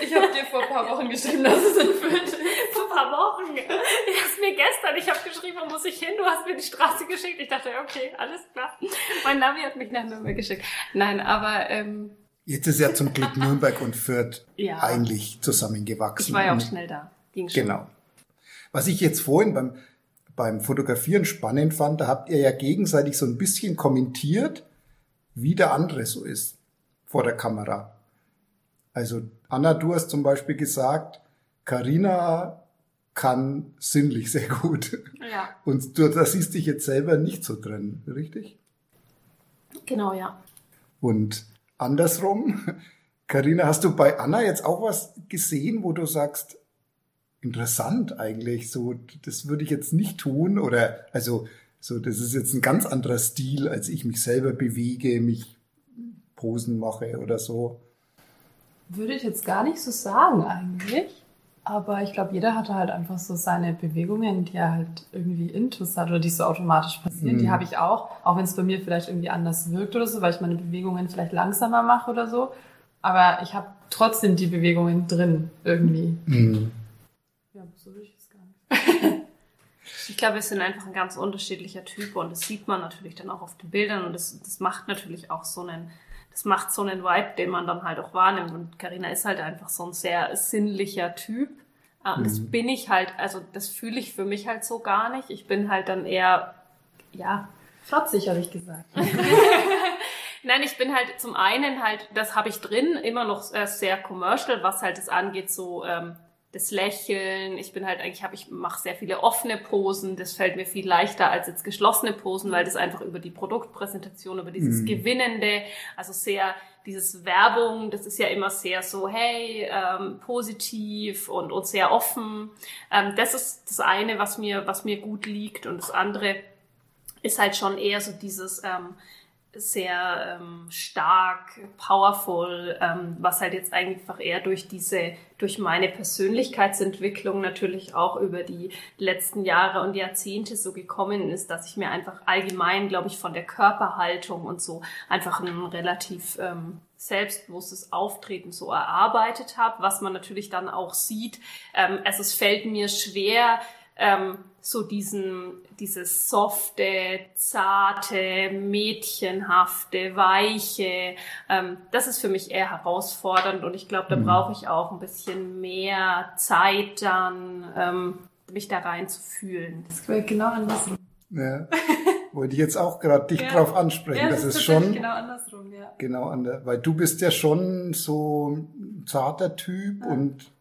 ich habe dir vor ein paar Wochen geschrieben, dass es in Fürth ist. Vor ein paar Wochen. Du hast mir gestern gestern, ich habe geschrieben, wo muss ich hin? Du hast mir die Straße geschickt. Ich dachte, okay, alles klar. Mein Navi hat mich nach Nürnberg geschickt. Nein, aber ähm, Jetzt ist ja zum Glück Nürnberg und Fürth [laughs] ja. eigentlich zusammengewachsen. Ich war ja auch schnell da. Ging schon. Genau. Was ich jetzt vorhin beim, beim Fotografieren spannend fand, da habt ihr ja gegenseitig so ein bisschen kommentiert, wie der andere so ist vor der Kamera. Also Anna, du hast zum Beispiel gesagt, Carina kann sinnlich sehr gut. Ja. Und du, da siehst dich jetzt selber nicht so drin, richtig? Genau, ja. Und andersrum, [laughs] Carina, hast du bei Anna jetzt auch was gesehen, wo du sagst, interessant eigentlich, so, das würde ich jetzt nicht tun oder, also, so, das ist jetzt ein ganz anderer Stil, als ich mich selber bewege, mich Posen mache oder so. Würde ich jetzt gar nicht so sagen eigentlich. Aber ich glaube, jeder hatte halt einfach so seine Bewegungen, die er halt irgendwie intus hat oder die so automatisch passieren. Mhm. Die habe ich auch, auch wenn es bei mir vielleicht irgendwie anders wirkt oder so, weil ich meine Bewegungen vielleicht langsamer mache oder so. Aber ich habe trotzdem die Bewegungen drin irgendwie. Mhm. Ja, so würde ich es gar nicht. [laughs] Ich glaube, wir sind einfach ein ganz unterschiedlicher Typ und das sieht man natürlich dann auch auf den Bildern und das, das macht natürlich auch so einen, das macht so einen Vibe, den man dann halt auch wahrnimmt. Und Karina ist halt einfach so ein sehr sinnlicher Typ. Und das Mhm. bin ich halt, also das fühle ich für mich halt so gar nicht. Ich bin halt dann eher, ja, Flotzig, habe ich gesagt. [laughs] Nein, ich bin halt zum einen halt, das habe ich drin, immer noch äh, sehr commercial, was halt das angeht, so ähm, das Lächeln. Ich bin halt eigentlich, habe ich mache sehr viele offene Posen. Das fällt mir viel leichter als jetzt geschlossene Posen, weil das einfach über die Produktpräsentation, über dieses Mhm. Gewinnende, also sehr dieses Werbung, das ist ja immer sehr so, hey, ähm, positiv und, und sehr offen. Ähm, das ist das eine, was mir, was mir gut liegt. Und das andere ist halt schon eher so dieses ähm, sehr ähm, stark, powerful, ähm, was halt jetzt einfach eher durch diese, durch meine Persönlichkeitsentwicklung natürlich auch über die letzten Jahre und Jahrzehnte so gekommen ist, dass ich mir einfach allgemein, glaube ich, von der Körperhaltung und so einfach ein relativ ähm, selbstbewusstes Auftreten so erarbeitet habe, was man natürlich dann auch sieht. Ähm, also es fällt mir schwer, ähm, so diesen, dieses softe, zarte, mädchenhafte, weiche, ähm, das ist für mich eher herausfordernd und ich glaube, da brauche ich auch ein bisschen mehr Zeit dann, ähm, mich da reinzufühlen. Das wäre genau andersrum. Ja. [laughs] Wollte ich jetzt auch gerade dich Ja. drauf ansprechen. das, ist schon genau andersrum, ja. genau anders, weil du bist ja schon so ein zarter Typ und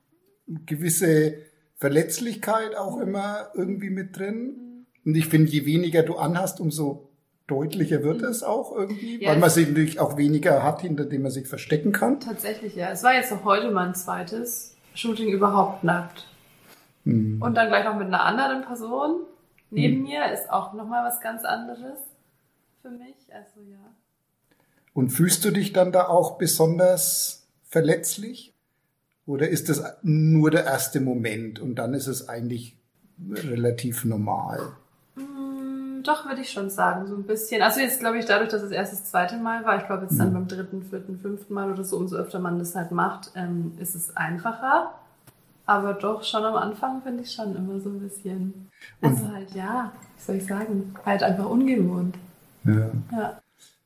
gewisse Verletzlichkeit auch immer irgendwie mit drin. Und ich finde, je weniger du anhast, umso deutlicher wird es auch irgendwie, Ja. weil man sich natürlich auch weniger hat, hinter dem man sich verstecken kann. Tatsächlich, ja. Es war jetzt auch heute mein zweites Shooting überhaupt nackt. Hm. Und dann gleich noch mit einer anderen Person neben Hm. mir ist auch nochmal was ganz anderes für mich. Also ja. Und fühlst du dich dann da auch besonders verletzlich? Oder ist das nur der erste Moment und dann ist es eigentlich relativ normal? Mm, Doch, würde ich schon sagen, so ein bisschen. Also jetzt glaube ich, dadurch, dass es erst das zweite Mal war, ich glaube jetzt dann Mhm. beim dritten, vierten, fünften Mal oder so, umso öfter man das halt macht, ähm, ist es einfacher. Aber doch, schon am Anfang finde ich schon immer so ein bisschen. Also halt, ja, wie soll ich sagen, halt einfach ungewohnt. Ja. Ja.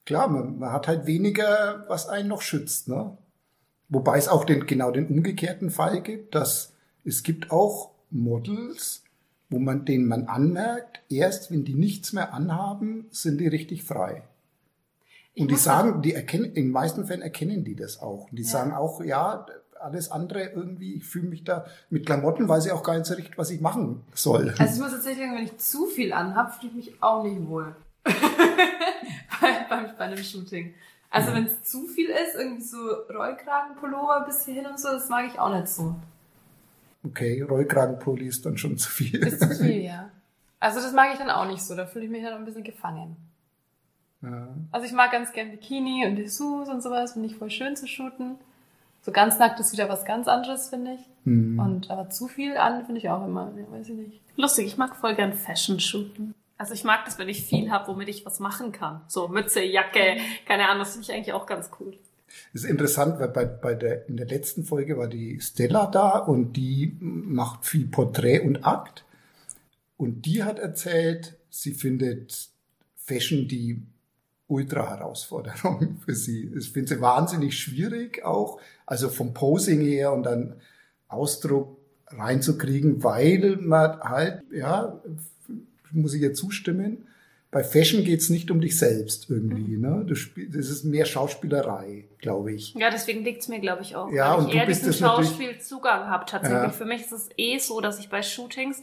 Klar, man, man hat halt weniger, was einen noch schützt. Ne? Wobei es auch den, genau den umgekehrten Fall gibt, dass es gibt auch Models, wo man, denen man anmerkt, erst wenn die nichts mehr anhaben, sind die richtig frei. Ich Und die sagen, die erkennen, in den meisten Fällen erkennen die das auch. Und die Ja. sagen auch, ja, alles andere irgendwie, ich fühle mich da mit Klamotten, weiß ich auch gar nicht so richtig, was ich machen soll. Also ich muss tatsächlich sagen, wenn ich zu viel anhab, fühle ich mich auch nicht wohl. [laughs] bei, bei, bei einem Shooting. Also wenn es zu viel ist, irgendwie so Rollkragenpullover bis hierhin und so, das mag ich auch nicht so. Okay, Rollkragenpulli ist dann schon zu viel. Ist zu [laughs] viel, ja. Also das mag ich dann auch nicht so, da fühle ich mich dann ein bisschen gefangen. Ja. Also ich mag ganz gern Bikini und Dessous und sowas, finde ich voll schön zu shooten. So ganz nackt ist wieder was ganz anderes, finde ich. Hm. Und aber zu viel an finde ich auch immer, ja, weiß ich nicht. Lustig, ich mag voll gern Fashion-Shooten. Also ich mag das, wenn ich viel habe, womit ich was machen kann. So Mütze, Jacke, keine Ahnung, das finde ich eigentlich auch ganz cool. Das ist interessant, weil bei, bei der, in der letzten Folge war die Stella da und die macht viel Porträt und Akt. Und die hat erzählt, sie findet Fashion die Ultra-Herausforderung [laughs] für sie. Das findet sie wahnsinnig schwierig auch, also vom Posing her und dann Ausdruck reinzukriegen, weil man halt, ja, muss ich ihr zustimmen, bei Fashion geht's nicht um dich selbst irgendwie. Ne? Das ist mehr Schauspielerei. Glaube ich. Ja, deswegen liegt's mir, glaube ich, auch. Ja, weil und ich eher diesen Schauspielzugang habe tatsächlich. Ja. Für mich ist es eh so, dass ich bei Shootings,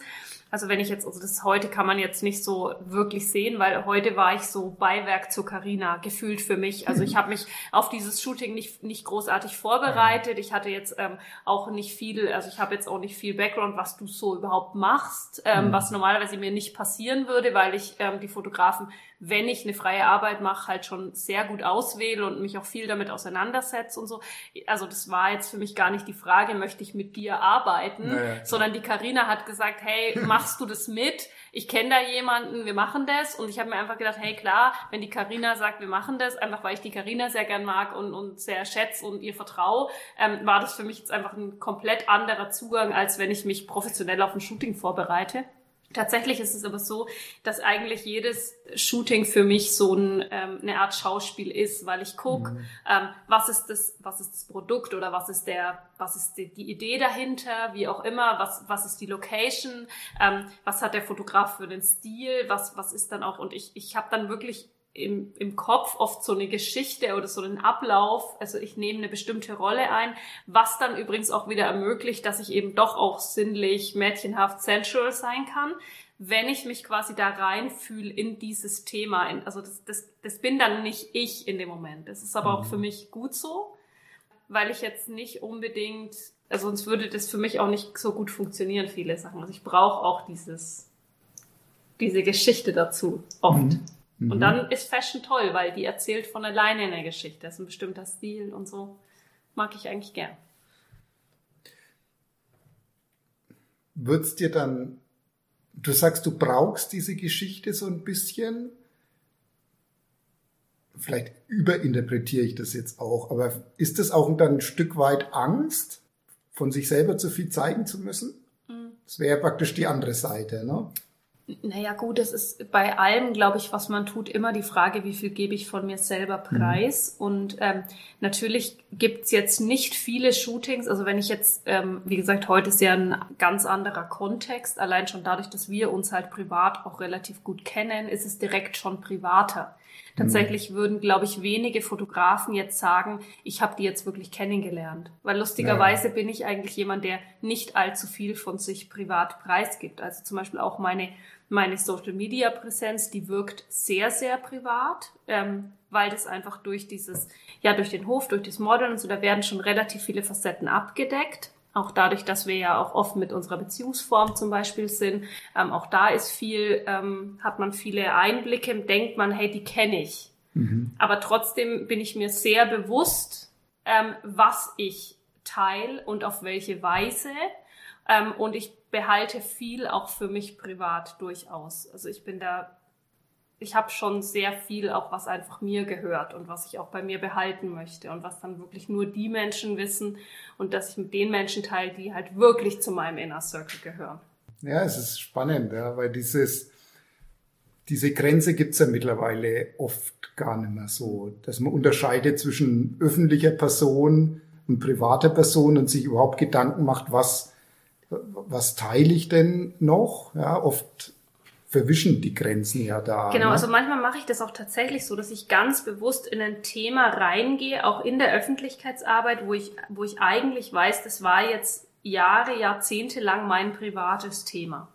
also wenn ich jetzt, also das heute kann man jetzt nicht so wirklich sehen, weil heute war ich so Beiwerk zu Carina gefühlt für mich. Also ich [laughs] habe mich auf dieses Shooting nicht, nicht großartig vorbereitet. Ich hatte jetzt ähm, auch nicht viel, also ich habe jetzt auch nicht viel Background, was du so überhaupt machst, ähm, was normalerweise mir nicht passieren würde, weil ich ähm, die Fotografen, wenn ich eine freie Arbeit mache, halt schon sehr gut auswähle und mich auch viel damit auseinandersetze und so. Also das war jetzt für mich gar nicht die Frage, möchte ich mit dir arbeiten, Naja, sondern die Karina hat gesagt, hey, machst du das mit? Ich kenne da jemanden, wir machen das. Und ich habe mir einfach gedacht, hey klar, wenn die Karina sagt, wir machen das, einfach weil ich die Karina sehr gern mag und, und sehr schätze und ihr vertraue, ähm, war das für mich jetzt einfach ein komplett anderer Zugang, als wenn ich mich professionell auf ein Shooting vorbereite. Tatsächlich ist es aber so, dass eigentlich jedes Shooting für mich so ein, ähm, eine Art Schauspiel ist, weil ich gucke, ähm, was ist das, was ist das Produkt oder was ist der, was ist die, die Idee dahinter, wie auch immer, was, was ist die Location, ähm, was hat der Fotograf für den Stil, was, was ist dann auch, und ich, ich habe dann wirklich im, im Kopf oft so eine Geschichte oder so einen Ablauf. Also ich nehme eine bestimmte Rolle ein, was dann übrigens auch wieder ermöglicht, dass ich eben doch auch sinnlich, mädchenhaft, sensual sein kann, wenn ich mich quasi da reinfühle in dieses Thema. Also das, das, das bin dann nicht ich in dem Moment. Das ist aber auch für mich gut so, weil ich jetzt nicht unbedingt, also sonst würde das für mich auch nicht so gut funktionieren, viele Sachen. Also ich brauche auch dieses, diese Geschichte dazu, oft. Und dann ist Fashion toll, weil die erzählt von alleine eine Geschichte. Das ist ein bestimmter Stil und so. Mag ich eigentlich gern. Wird's dir dann, du sagst, du brauchst diese Geschichte so ein bisschen. Vielleicht überinterpretiere ich das jetzt auch, aber ist das auch dann ein Stück weit Angst, von sich selber zu viel zeigen zu müssen? Das wäre ja praktisch die andere Seite, ne? Naja, gut, es ist bei allem, glaube ich, was man tut, immer die Frage, wie viel gebe ich von mir selber preis. Und ähm, natürlich gibt's jetzt nicht viele Shootings. Also wenn ich jetzt, ähm, wie gesagt, heute ist ja ein ganz anderer Kontext. Allein schon dadurch, dass wir uns halt privat auch relativ gut kennen, ist es direkt schon privater. Tatsächlich würden, glaube ich, wenige Fotografen jetzt sagen, ich habe die jetzt wirklich kennengelernt. Weil lustigerweise bin ich eigentlich jemand, der nicht allzu viel von sich privat preisgibt. Also zum Beispiel auch meine, meine Social-Media-Präsenz, die wirkt sehr, sehr privat, ähm, weil das einfach durch dieses, ja, durch den Hof, durch das Modeln und so, da werden schon relativ viele Facetten abgedeckt. Auch dadurch, dass wir ja auch oft mit unserer Beziehungsform zum Beispiel sind. Ähm, auch da ist viel, ähm, hat man viele Einblicke, denkt man, hey, die kenne ich. Aber trotzdem bin ich mir sehr bewusst, ähm, was ich teile und auf welche Weise. Ähm, und ich behalte viel auch für mich privat durchaus. Also ich bin da, ich habe schon sehr viel auch, was einfach mir gehört und was ich auch bei mir behalten möchte und was dann wirklich nur die Menschen wissen und dass ich mit den Menschen teile, die halt wirklich zu meinem Inner Circle gehören. Ja, es ist spannend, ja, weil dieses, diese Grenze gibt's ja mittlerweile oft gar nicht mehr so, dass man unterscheidet zwischen öffentlicher Person und privater Person und sich überhaupt Gedanken macht, was, was teile ich denn noch? Ja, oft verwischen die Grenzen ja da. Genau, ne? also manchmal mache ich das auch tatsächlich so, dass ich ganz bewusst in ein Thema reingehe, auch in der Öffentlichkeitsarbeit, wo ich, wo ich eigentlich weiß, das war jetzt Jahre, Jahrzehnte lang mein privates Thema.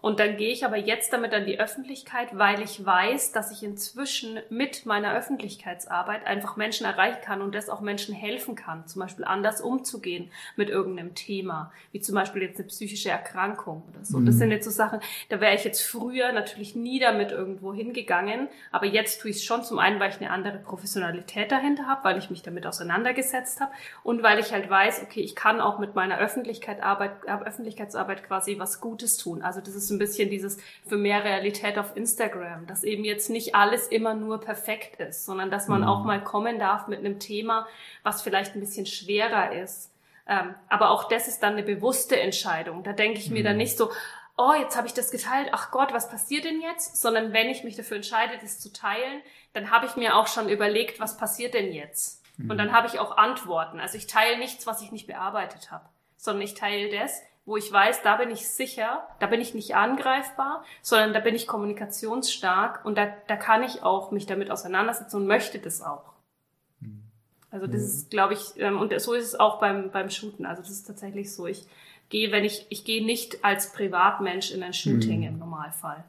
Und dann gehe ich aber jetzt damit an die Öffentlichkeit, weil ich weiß, dass ich inzwischen mit meiner Öffentlichkeitsarbeit einfach Menschen erreichen kann und das auch Menschen helfen kann, zum Beispiel anders umzugehen mit irgendeinem Thema, wie zum Beispiel jetzt eine psychische Erkrankung oder so. Das sind jetzt so Sachen, da wäre ich jetzt früher natürlich nie damit irgendwo hingegangen, aber jetzt tue ich es schon zum einen, weil ich eine andere Professionalität dahinter habe, weil ich mich damit auseinandergesetzt habe und weil ich halt weiß, okay, ich kann auch mit meiner Öffentlichkeit Arbeit, Öffentlichkeitsarbeit quasi was Gutes tun. Also das ist ein bisschen dieses für mehr Realität auf Instagram, dass eben jetzt nicht alles immer nur perfekt ist, sondern dass man auch mal kommen darf mit einem Thema, was vielleicht ein bisschen schwerer ist. Ähm, aber auch das ist dann eine bewusste Entscheidung. Da denke ich mir dann nicht so, oh, jetzt habe ich das geteilt, ach Gott, was passiert denn jetzt? Sondern wenn ich mich dafür entscheide, das zu teilen, dann habe ich mir auch schon überlegt, was passiert denn jetzt? Und dann habe ich auch Antworten. Also ich teile nichts, was ich nicht bearbeitet habe, sondern ich teile das, wo ich weiß, da bin ich sicher, da bin ich nicht angreifbar, sondern da bin ich kommunikationsstark und da, da kann ich auch mich damit auseinandersetzen und möchte das auch. Also das ist, glaube ich, ähm, und so ist es auch beim, beim Shooten. Also das ist tatsächlich so. Ich gehe, wenn ich, ich gehe nicht als Privatmensch in ein Shooting im Normalfall.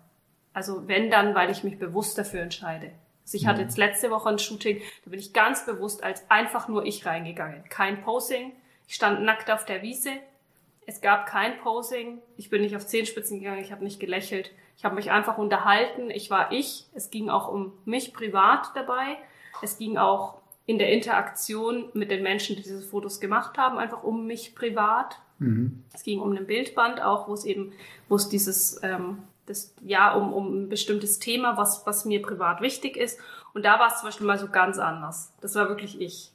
Also wenn dann, weil ich mich bewusst dafür entscheide. Also ich hatte jetzt letzte Woche ein Shooting, da bin ich ganz bewusst als einfach nur ich reingegangen. Kein Posing. Ich stand nackt auf der Wiese. Es gab kein Posing. Ich bin nicht auf Zehenspitzen gegangen. Ich habe nicht gelächelt. Ich habe mich einfach unterhalten. Ich war ich. Es ging auch um mich privat dabei. Es ging auch in der Interaktion mit den Menschen, die diese Fotos gemacht haben, einfach um mich privat. Es ging um ein Bildband auch, wo es eben, wo es dieses, ähm, das, ja, um, um ein bestimmtes Thema, was, was mir privat wichtig ist. Und da war es zum Beispiel mal so ganz anders. Das war wirklich ich.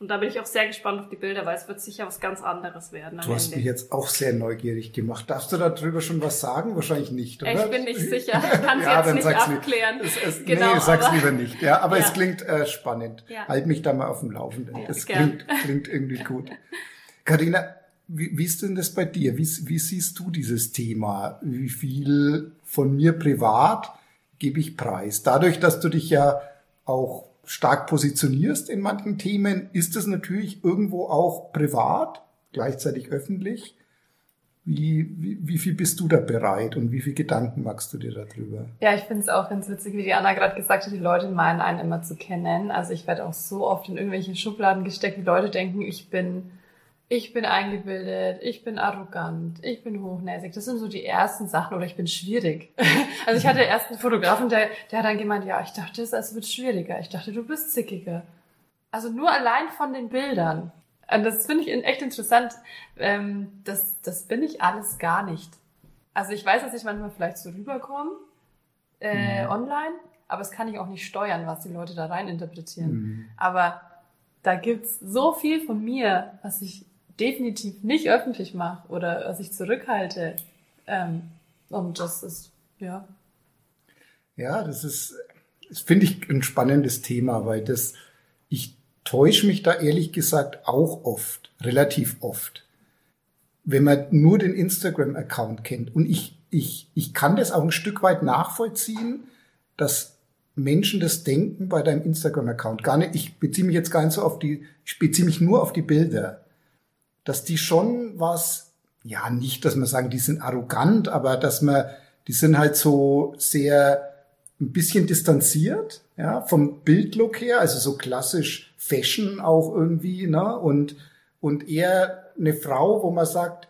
Und da bin ich auch sehr gespannt auf die Bilder, weil es wird sicher was ganz anderes werden. Du hast Ende. mich jetzt auch sehr neugierig gemacht. Darfst du darüber schon was sagen? Wahrscheinlich nicht, oder? Ich bin nicht [laughs] sicher. Ich kann es Ja, jetzt dann nicht abklären. Es, es, Genau, nee, sag's aber- lieber nicht. Ja, aber es Ja. klingt äh, spannend. Ja. Halt mich da mal auf dem Laufenden. Ja, gern. klingt, klingt irgendwie gut. [laughs] Karina, wie, wie ist denn das bei dir? Wie, wie siehst du dieses Thema? Wie viel von mir privat gebe ich preis? Dadurch, dass du dich ja auch stark positionierst in manchen Themen, ist es natürlich irgendwo auch privat, gleichzeitig öffentlich. Wie, wie, wie viel bist du da bereit und wie viel Gedanken machst du dir darüber? Ja, ich finde es auch ganz witzig, wie die Anna gerade gesagt hat, die Leute meinen einen immer zu kennen. Also ich werde auch so oft in irgendwelche Schubladen gesteckt, wie Leute denken, ich bin, ich bin eingebildet, ich bin arrogant, ich bin hochnäsig. Das sind so die ersten Sachen oder ich bin schwierig. [laughs] Also ich hatte erst einen Fotografen, der, der hat dann gemeint, ja, ich dachte, es wird schwieriger. Ich dachte, du bist zickiger. Also nur allein von den Bildern. Und das finde ich echt interessant. Ähm, das, das bin ich alles gar nicht. Also ich weiß, dass ich manchmal vielleicht so rüberkomme, äh, online, aber das kann ich auch nicht steuern, was die Leute da rein interpretieren. Aber da gibt's so viel von mir, was ich definitiv nicht öffentlich mache oder was ich zurückhalte. Ähm, und das ist, ja. Ja, das ist, das finde ich ein spannendes Thema, weil das, ich täusche mich da ehrlich gesagt auch oft, relativ oft. Wenn man nur den Instagram-Account kennt und ich, ich, ich kann das auch ein Stück weit nachvollziehen, dass Menschen das denken bei deinem Instagram-Account. Gar nicht, ich beziehe mich jetzt gar nicht so auf die, ich beziehe mich nur auf die Bilder. Dass die schon was, ja, nicht, dass man sagen, die sind arrogant, aber dass man, die sind halt so sehr, ein bisschen distanziert, ja, vom Bildlook her, also so klassisch Fashion auch irgendwie, ne, und, und eher eine Frau, wo man sagt,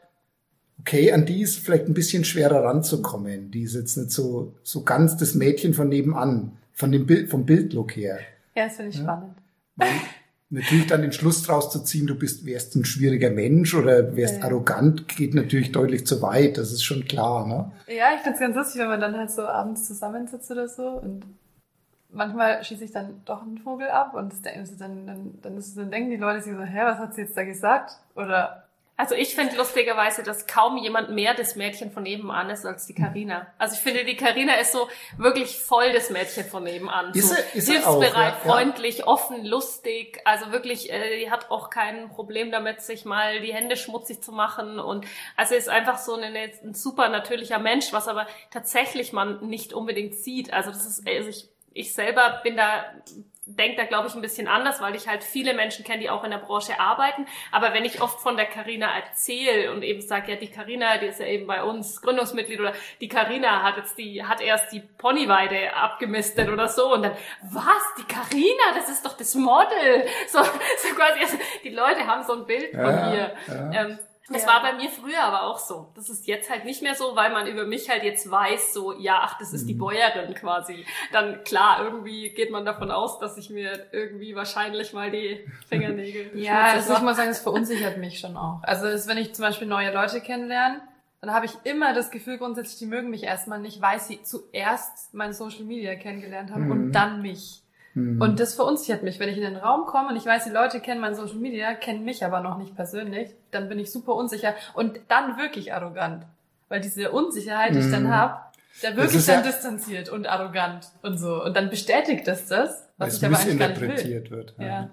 okay, an die ist vielleicht ein bisschen schwerer ranzukommen. Die ist jetzt nicht so, so ganz das Mädchen von nebenan, von dem Bild, vom Bildlook her. Ja, das finde ich spannend. Weil natürlich dann den Schluss draus zu ziehen, du bist, wärst ein schwieriger Mensch oder wärst Ja. arrogant, geht natürlich deutlich zu weit. Das ist schon klar, ne? Ja, ich find's ganz lustig, wenn man dann halt so abends zusammensitzt oder so und manchmal schieße ich dann doch einen Vogel ab und dann, dann, dann, dann denken die Leute sich so, hä, was hat sie jetzt da gesagt? Oder Also ich finde lustigerweise, dass kaum jemand mehr das Mädchen von nebenan ist als die Karina. Also ich finde, die Karina ist so wirklich voll das Mädchen von nebenan. Ist so sie- ist sie auch, hilfsbereit, ja, ja. freundlich, offen, lustig. Also wirklich, äh, die hat auch kein Problem damit, sich mal die Hände schmutzig zu machen. Und also ist einfach so eine, ein super natürlicher Mensch, was aber tatsächlich man nicht unbedingt sieht. Also das ist, also ich, ich selber bin da denke da, glaube ich, ein bisschen anders, weil ich halt viele Menschen kenne, die auch in der Branche arbeiten. Aber wenn ich oft von der Carina erzähle und eben sage, ja, die Carina, die ist ja eben bei uns Gründungsmitglied oder die Carina hat jetzt die, hat erst die Ponyweide abgemistet oder so und dann, was, die Carina, das ist doch das Model. So, [laughs] so quasi, also die Leute haben so ein Bild von Ja, mir. ja. Ähm, das Ja. war bei mir früher aber auch so. Das ist jetzt halt nicht mehr so, weil man über mich halt jetzt weiß, so, ja, ach, das ist die Bäuerin quasi. Dann klar, irgendwie geht man davon aus, dass ich mir irgendwie wahrscheinlich mal die Fingernägel [laughs] Ja, schmutzig also ich muss sagen, es verunsichert mich schon auch. Also es, wenn ich zum Beispiel neue Leute kennenlerne, dann habe ich immer das Gefühl grundsätzlich, die mögen mich erstmal nicht, weil sie zuerst mein Social Media kennengelernt haben und dann mich. Und das verunsichert mich. Wenn ich in den Raum komme und ich weiß, die Leute kennen mein Social Media, kennen mich aber noch nicht persönlich, dann bin ich super unsicher und dann wirklich arrogant. Weil diese Unsicherheit, die ich dann habe, da wirklich dann ja- distanziert und arrogant und so. Und dann bestätigt das das, was ich aber eigentlich gar nicht will. wird. Ja.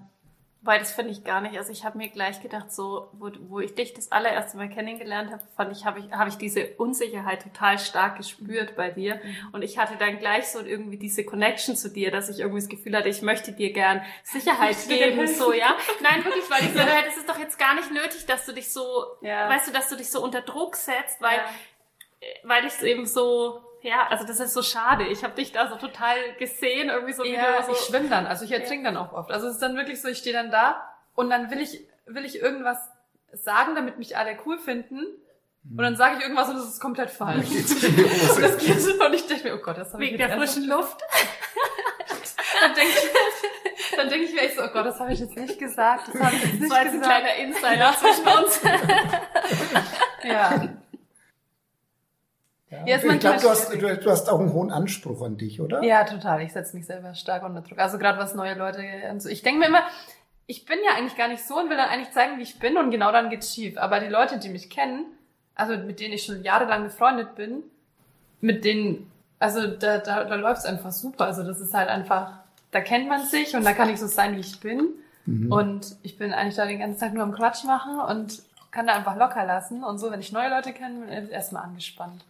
Weil das finde ich gar nicht. Also ich habe mir gleich gedacht, so wo, wo ich dich das allererste Mal kennengelernt habe, fand ich, habe ich, habe ich diese Unsicherheit total stark gespürt bei dir. Mhm. Und ich hatte dann gleich so irgendwie diese Connection zu dir, dass ich irgendwie das Gefühl hatte, ich möchte dir gern Sicherheit [laughs] geben, so ja. Nein, wirklich, weil ich so, das ist doch jetzt gar nicht nötig, dass du dich so, ja. weißt du, dass du dich so unter Druck setzt, weil, ja. weil ich es eben so ja, also das ist so schade. Ich habe dich da so total gesehen, irgendwie so ja, wie so. Ich schwimme dann, also ich ertrinke ja. dann auch oft. Also es ist dann wirklich so, ich stehe dann da und dann will ich, will ich irgendwas sagen, damit mich alle cool finden. Und dann sage ich irgendwas und das ist komplett falsch. [laughs] das geht so und ich denke mir, oh Gott, das habe ich Wegen der frischen Luft. [laughs] dann denke ich, dann denke ich mir echt so, oh Gott, das habe ich jetzt nicht gesagt. Das habe ich jetzt nicht das war jetzt gesagt. ein kleiner Insider zwischen uns. [laughs] ja. Ja. Ich glaube, du hast, du, du, hast auch einen hohen Anspruch an dich, oder? Ja, total. Ich setze mich selber stark unter Druck. Also gerade was neue Leute und so. Ich denke mir immer, ich bin ja eigentlich gar nicht so und will dann eigentlich zeigen, wie ich bin und genau dann geht's schief. Aber die Leute, die mich kennen, also mit denen ich schon jahrelang befreundet bin, mit denen, also da, da, da läuft's einfach super. Also das ist halt einfach, da kennt man sich und da kann ich so sein, wie ich bin. Mhm. Und ich bin eigentlich da den ganzen Tag nur am Quatsch machen und kann da einfach locker lassen. Und so, wenn ich neue Leute kenne, bin ich erstmal angespannt.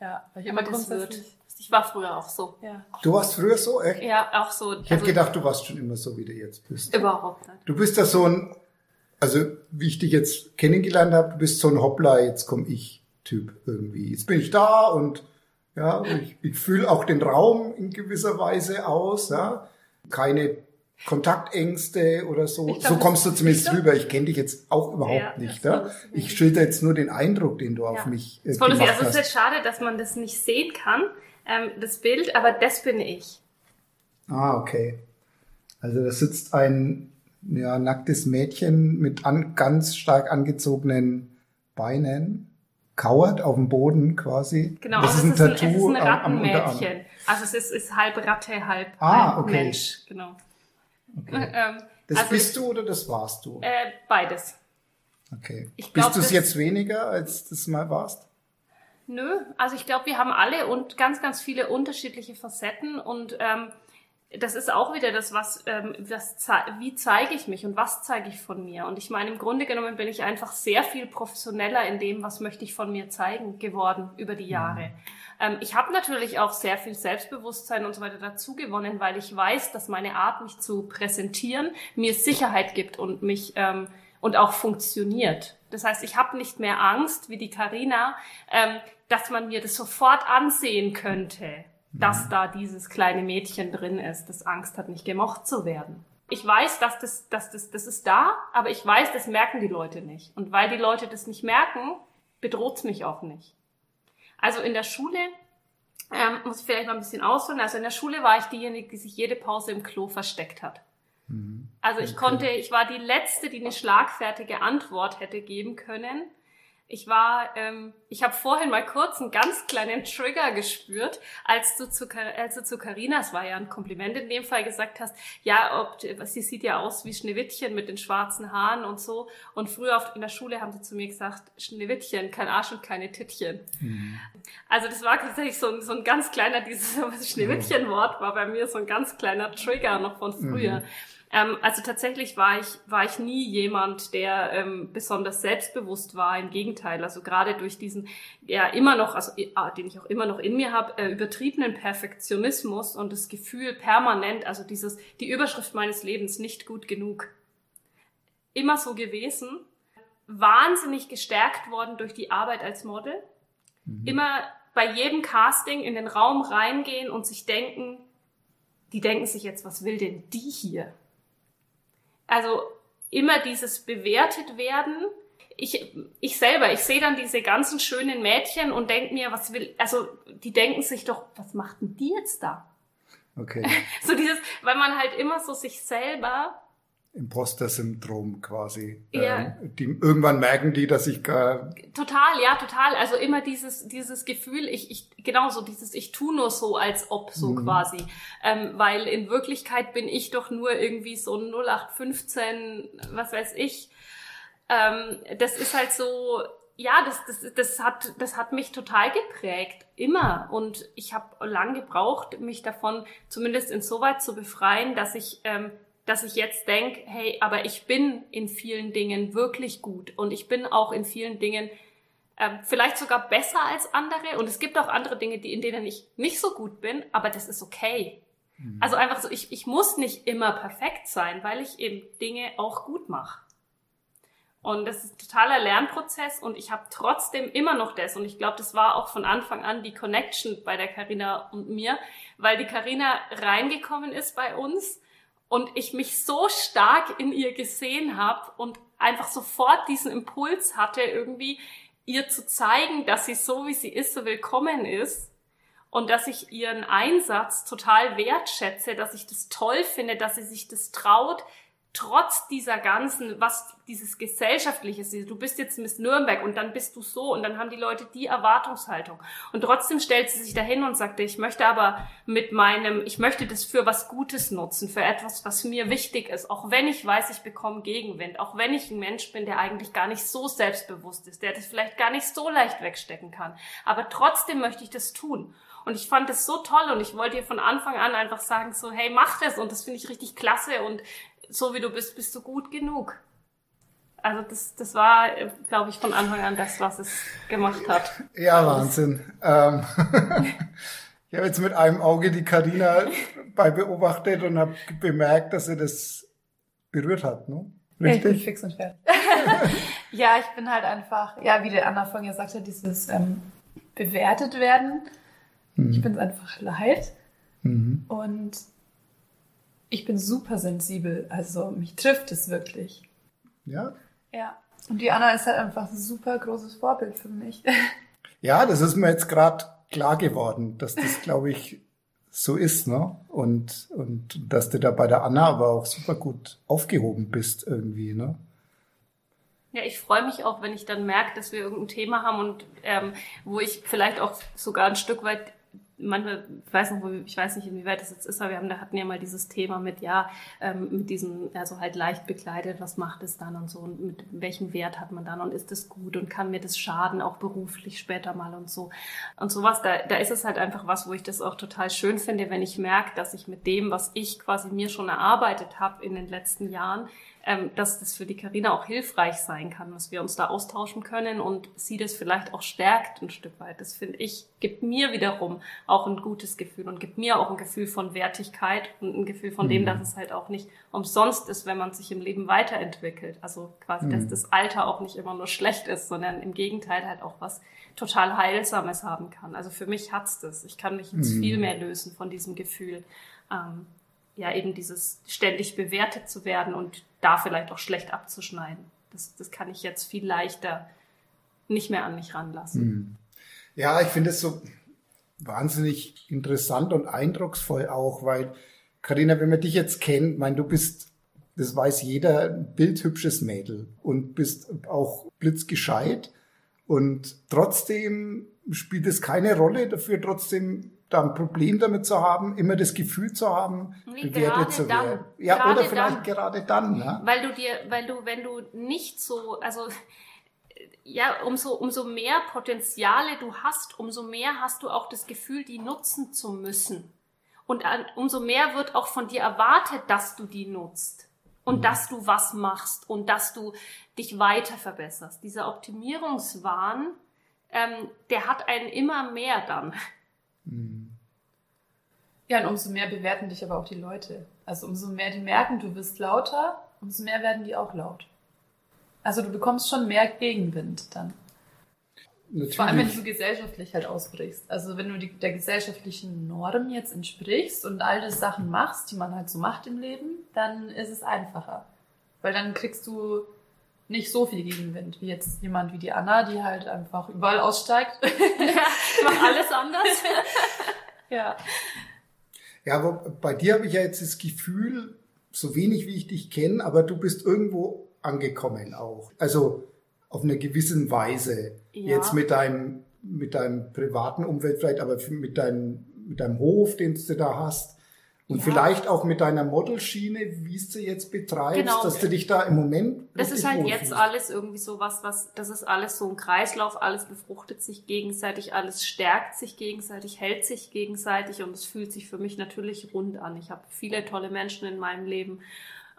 Ja, weil ich immer grundsätzlich... Ich war früher auch so. Ja. Du warst früher so, echt? Ja, auch so. Ich also, hätte gedacht, du warst schon immer so, wie du jetzt bist. Überhaupt nicht. Du bist da so ein, also wie ich dich jetzt kennengelernt habe, du bist so ein Hoppla, jetzt komm ich Typ irgendwie. Jetzt bin ich da und ja, ich, ich fühle auch den Raum in gewisser Weise aus, ja. Keine Kontaktängste oder so. Glaub, so kommst du zumindest rüber. Ich kenne dich jetzt auch überhaupt ja, nicht. Ja? Ich schilder jetzt nur den Eindruck, den du ja. auf mich äh, gemacht hast. Also es ist jetzt schade, dass man das nicht sehen kann, ähm, das Bild, aber das bin ich. Ah, okay. Also da sitzt ein ja, nacktes Mädchen mit an, ganz stark angezogenen Beinen, kauert auf dem Boden quasi. Genau, das also ist ein Tattoo. Ein, es ist ein Rattenmädchen. Also es ist, ist halb Ratte, halb, ah, halb okay. Mensch. Genau. Okay. [laughs] Ähm, das also bist du oder das warst du? Äh, beides. Okay. Ich glaub, bist du es jetzt weniger, als das mal warst? Nö, also ich glaube, wir haben alle und ganz, ganz viele unterschiedliche Facetten und ähm, das ist auch wieder das, was, ähm, was wie zeige ich mich und was zeige ich von mir. Und ich meine, im Grunde genommen bin ich einfach sehr viel professioneller in dem, was möchte ich von mir zeigen, geworden über die Jahre. Mhm. Ähm, ich habe natürlich auch sehr viel Selbstbewusstsein und so weiter dazu gewonnen, weil ich weiß, dass meine Art, mich zu präsentieren, mir Sicherheit gibt und mich ähm, und auch funktioniert. Das heißt, ich habe nicht mehr Angst, wie die Karina, ähm, dass man mir das sofort ansehen könnte, dass mhm. da dieses kleine Mädchen drin ist, das Angst hat, nicht gemocht zu werden. Ich weiß, dass das, dass das, das ist da, aber ich weiß, das merken die Leute nicht. Und weil die Leute das nicht merken, bedroht's mich auch nicht. Also in der Schule, ähm, muss ich vielleicht mal ein bisschen ausholen, also in der Schule war ich diejenige, die sich jede Pause im Klo versteckt hat. Mhm. Also ich okay. konnte, ich war die Letzte, die eine schlagfertige Antwort hätte geben können. Ich war, ähm, ich habe vorhin mal kurz einen ganz kleinen Trigger gespürt, als du zu, als du zu Carina, es war ja ein Kompliment in dem Fall, gesagt hast, ja, ob, sie sieht ja aus wie Schneewittchen mit den schwarzen Haaren und so. Und früher auf, in der Schule haben sie zu mir gesagt, Schneewittchen, kein Arsch und keine Tittchen. Mhm. Also das war tatsächlich so ein, so ein ganz kleiner, dieses Schneewittchen-Wort war bei mir so ein ganz kleiner Trigger noch von früher. Mhm. Ähm, also tatsächlich war ich, war ich nie jemand, der ähm, besonders selbstbewusst war. Im Gegenteil, also gerade durch diesen, ja immer noch, also äh, den ich auch immer noch in mir habe, äh, übertriebenen Perfektionismus und das Gefühl permanent, also dieses, die Überschrift meines Lebens nicht gut genug. Immer so gewesen, wahnsinnig gestärkt worden durch die Arbeit als Model. Mhm. Immer bei jedem Casting in den Raum reingehen und sich denken, die denken sich jetzt, was will denn die hier? Also immer dieses bewertet werden. Ich, ich selber, ich sehe dann diese ganzen schönen Mädchen und denke mir, was will, also die denken sich doch, was macht denn die jetzt da? Okay. [laughs] so dieses, weil man halt immer so sich selber Imposter-Syndrom quasi. Ja. Ähm, die, irgendwann merken die, dass ich gar total, ja, total. Also immer dieses dieses Gefühl, ich ich genau so dieses ich tu nur so als ob so mhm. quasi, ähm, weil in Wirklichkeit bin ich doch nur irgendwie so 0815, was weiß ich. Ähm, das ist halt so. Ja, das, das, das, hat, das hat mich total geprägt, immer. Und ich habe lang gebraucht, mich davon zumindest insoweit zu befreien, dass ich ähm, dass ich jetzt denke, hey, aber ich bin in vielen Dingen wirklich gut und ich bin auch in vielen Dingen ähm, vielleicht sogar besser als andere und es gibt auch andere Dinge, die in denen ich nicht so gut bin, aber das ist okay. Mhm. Also einfach so, ich, ich muss nicht immer perfekt sein, weil ich eben Dinge auch gut mache. Und das ist ein totaler Lernprozess und ich habe trotzdem immer noch das. Und ich glaube, das war auch von Anfang an die Connection bei der Karina und mir, weil die Karina reingekommen ist bei uns und ich mich so stark in ihr gesehen habe und einfach sofort diesen Impuls hatte, irgendwie ihr zu zeigen, dass sie so wie sie ist, so willkommen ist und dass ich ihren Einsatz total wertschätze, dass ich das toll finde, dass sie sich das traut, trotz dieser ganzen, was dieses gesellschaftliche ist, du bist jetzt Miss Nürnberg und dann bist du so und dann haben die Leute die Erwartungshaltung. Und trotzdem stellt sie sich dahin und sagte, ich möchte aber mit meinem, ich möchte das für was Gutes nutzen, für etwas, was mir wichtig ist, auch wenn ich weiß, ich bekomme Gegenwind, auch wenn ich ein Mensch bin, der eigentlich gar nicht so selbstbewusst ist, der das vielleicht gar nicht so leicht wegstecken kann. Aber trotzdem möchte ich das tun. Und ich fand das so toll und ich wollte ihr von Anfang an einfach sagen, so, hey, mach das und das finde ich richtig klasse und so wie du bist, bist du gut genug. Also das, das war, glaube ich, von Anfang an das, was es gemacht hat. Ja, Wahnsinn. Ähm, [laughs] ich habe jetzt mit einem Auge die Karina bei beobachtet und habe bemerkt, dass sie das berührt hat, ne? Richtig? Ich bin fix und fertig. [laughs] ja, ich bin halt einfach, ja, wie der Anna vorhin gesagt hat, dieses ähm, bewertet werden. Mhm. Ich bin es einfach leid. Mhm. Und ich bin super sensibel, also mich trifft es wirklich. Ja? Ja. Und die Anna ist halt einfach ein super großes Vorbild für mich. [laughs] Ja, das ist mir jetzt gerade klar geworden, dass das, glaube ich, so ist, ne? Und, und dass du da bei der Anna aber auch super gut aufgehoben bist irgendwie, ne? Ja, ich freue mich auch, wenn ich dann merke, dass wir irgendein Thema haben und ähm, wo ich vielleicht auch sogar ein Stück weit manchmal, ich weiß noch, ich weiß nicht, inwieweit das jetzt ist, aber wir haben, da hatten ja mal dieses Thema mit, ja, ähm, mit diesem, also halt leicht bekleidet, was macht es dann und so und mit welchem Wert hat man dann und ist das gut und kann mir das schaden, auch beruflich später mal und so. Und sowas, da, da ist es halt einfach was, wo ich das auch total schön finde, wenn ich merke, dass ich mit dem, was ich quasi mir schon erarbeitet habe in den letzten Jahren, ähm, dass das für die Karina auch hilfreich sein kann, dass wir uns da austauschen können und sie das vielleicht auch stärkt ein Stück weit. Das finde ich, gibt mir wiederum auch ein gutes Gefühl und gibt mir auch ein Gefühl von Wertigkeit und ein Gefühl von dem, mhm. dass es halt auch nicht umsonst ist, wenn man sich im Leben weiterentwickelt. Also quasi, mhm. dass das Alter auch nicht immer nur schlecht ist, sondern im Gegenteil halt auch was total Heilsames haben kann. Also für mich hat's das. Ich kann mich jetzt mhm. viel mehr lösen von diesem Gefühl. Ähm, ja eben dieses ständig bewertet zu werden und da vielleicht auch schlecht abzuschneiden. Das, das kann ich jetzt viel leichter nicht mehr an mich ranlassen. Hm. Ja, ich finde es so wahnsinnig interessant und eindrucksvoll auch, weil Karina, wenn man dich jetzt kennt, mein, du bist, das weiß jeder, ein bildhübsches Mädel und bist auch blitzgescheit und trotzdem spielt es keine Rolle dafür, trotzdem da ein Problem damit zu haben, immer das Gefühl zu haben, nee, bewertet zu werden. Ja, oder vielleicht dann, gerade dann. Ne? Weil du dir, weil du, wenn du nicht so, also ja, umso, umso mehr Potenziale du hast, umso mehr hast du auch das Gefühl, die nutzen zu müssen. Und an, umso mehr wird auch von dir erwartet, dass du die nutzt. Und mhm. dass du was machst und dass du dich weiter verbesserst. Dieser Optimierungswahn, ähm, der hat einen immer mehr dann. Mhm. Ja, und umso mehr bewerten dich aber auch die Leute. Also umso mehr die merken, du bist lauter, umso mehr werden die auch laut. Also du bekommst schon mehr Gegenwind dann. Natürlich. Vor allem, wenn du gesellschaftlich halt ausbrichst. Also wenn du die, der gesellschaftlichen Norm jetzt entsprichst und all das Sachen machst, die man halt so macht im Leben, dann ist es einfacher. Weil dann kriegst du nicht so viel Gegenwind wie jetzt jemand wie die Anna, die halt einfach überall aussteigt. [laughs] Ja, macht alles anders. [laughs] ja. Ja, aber bei dir habe ich ja jetzt das Gefühl, so wenig wie ich dich kenne, aber du bist irgendwo angekommen auch. Also auf eine gewisse Weise. Ja. Jetzt mit deinem, mit deinem privaten Umfeld vielleicht, aber mit deinem, mit deinem Hof, den du da hast. Und Ja. vielleicht auch mit deiner Modelschiene, wie es du jetzt betreibst, Genau. dass du dich da im Moment. Das ist halt wohlfühlst. jetzt alles irgendwie so was, was, das ist alles so ein Kreislauf, alles befruchtet sich gegenseitig, alles stärkt sich gegenseitig, hält sich gegenseitig und es fühlt sich für mich natürlich rund an. Ich habe viele tolle Menschen in meinem Leben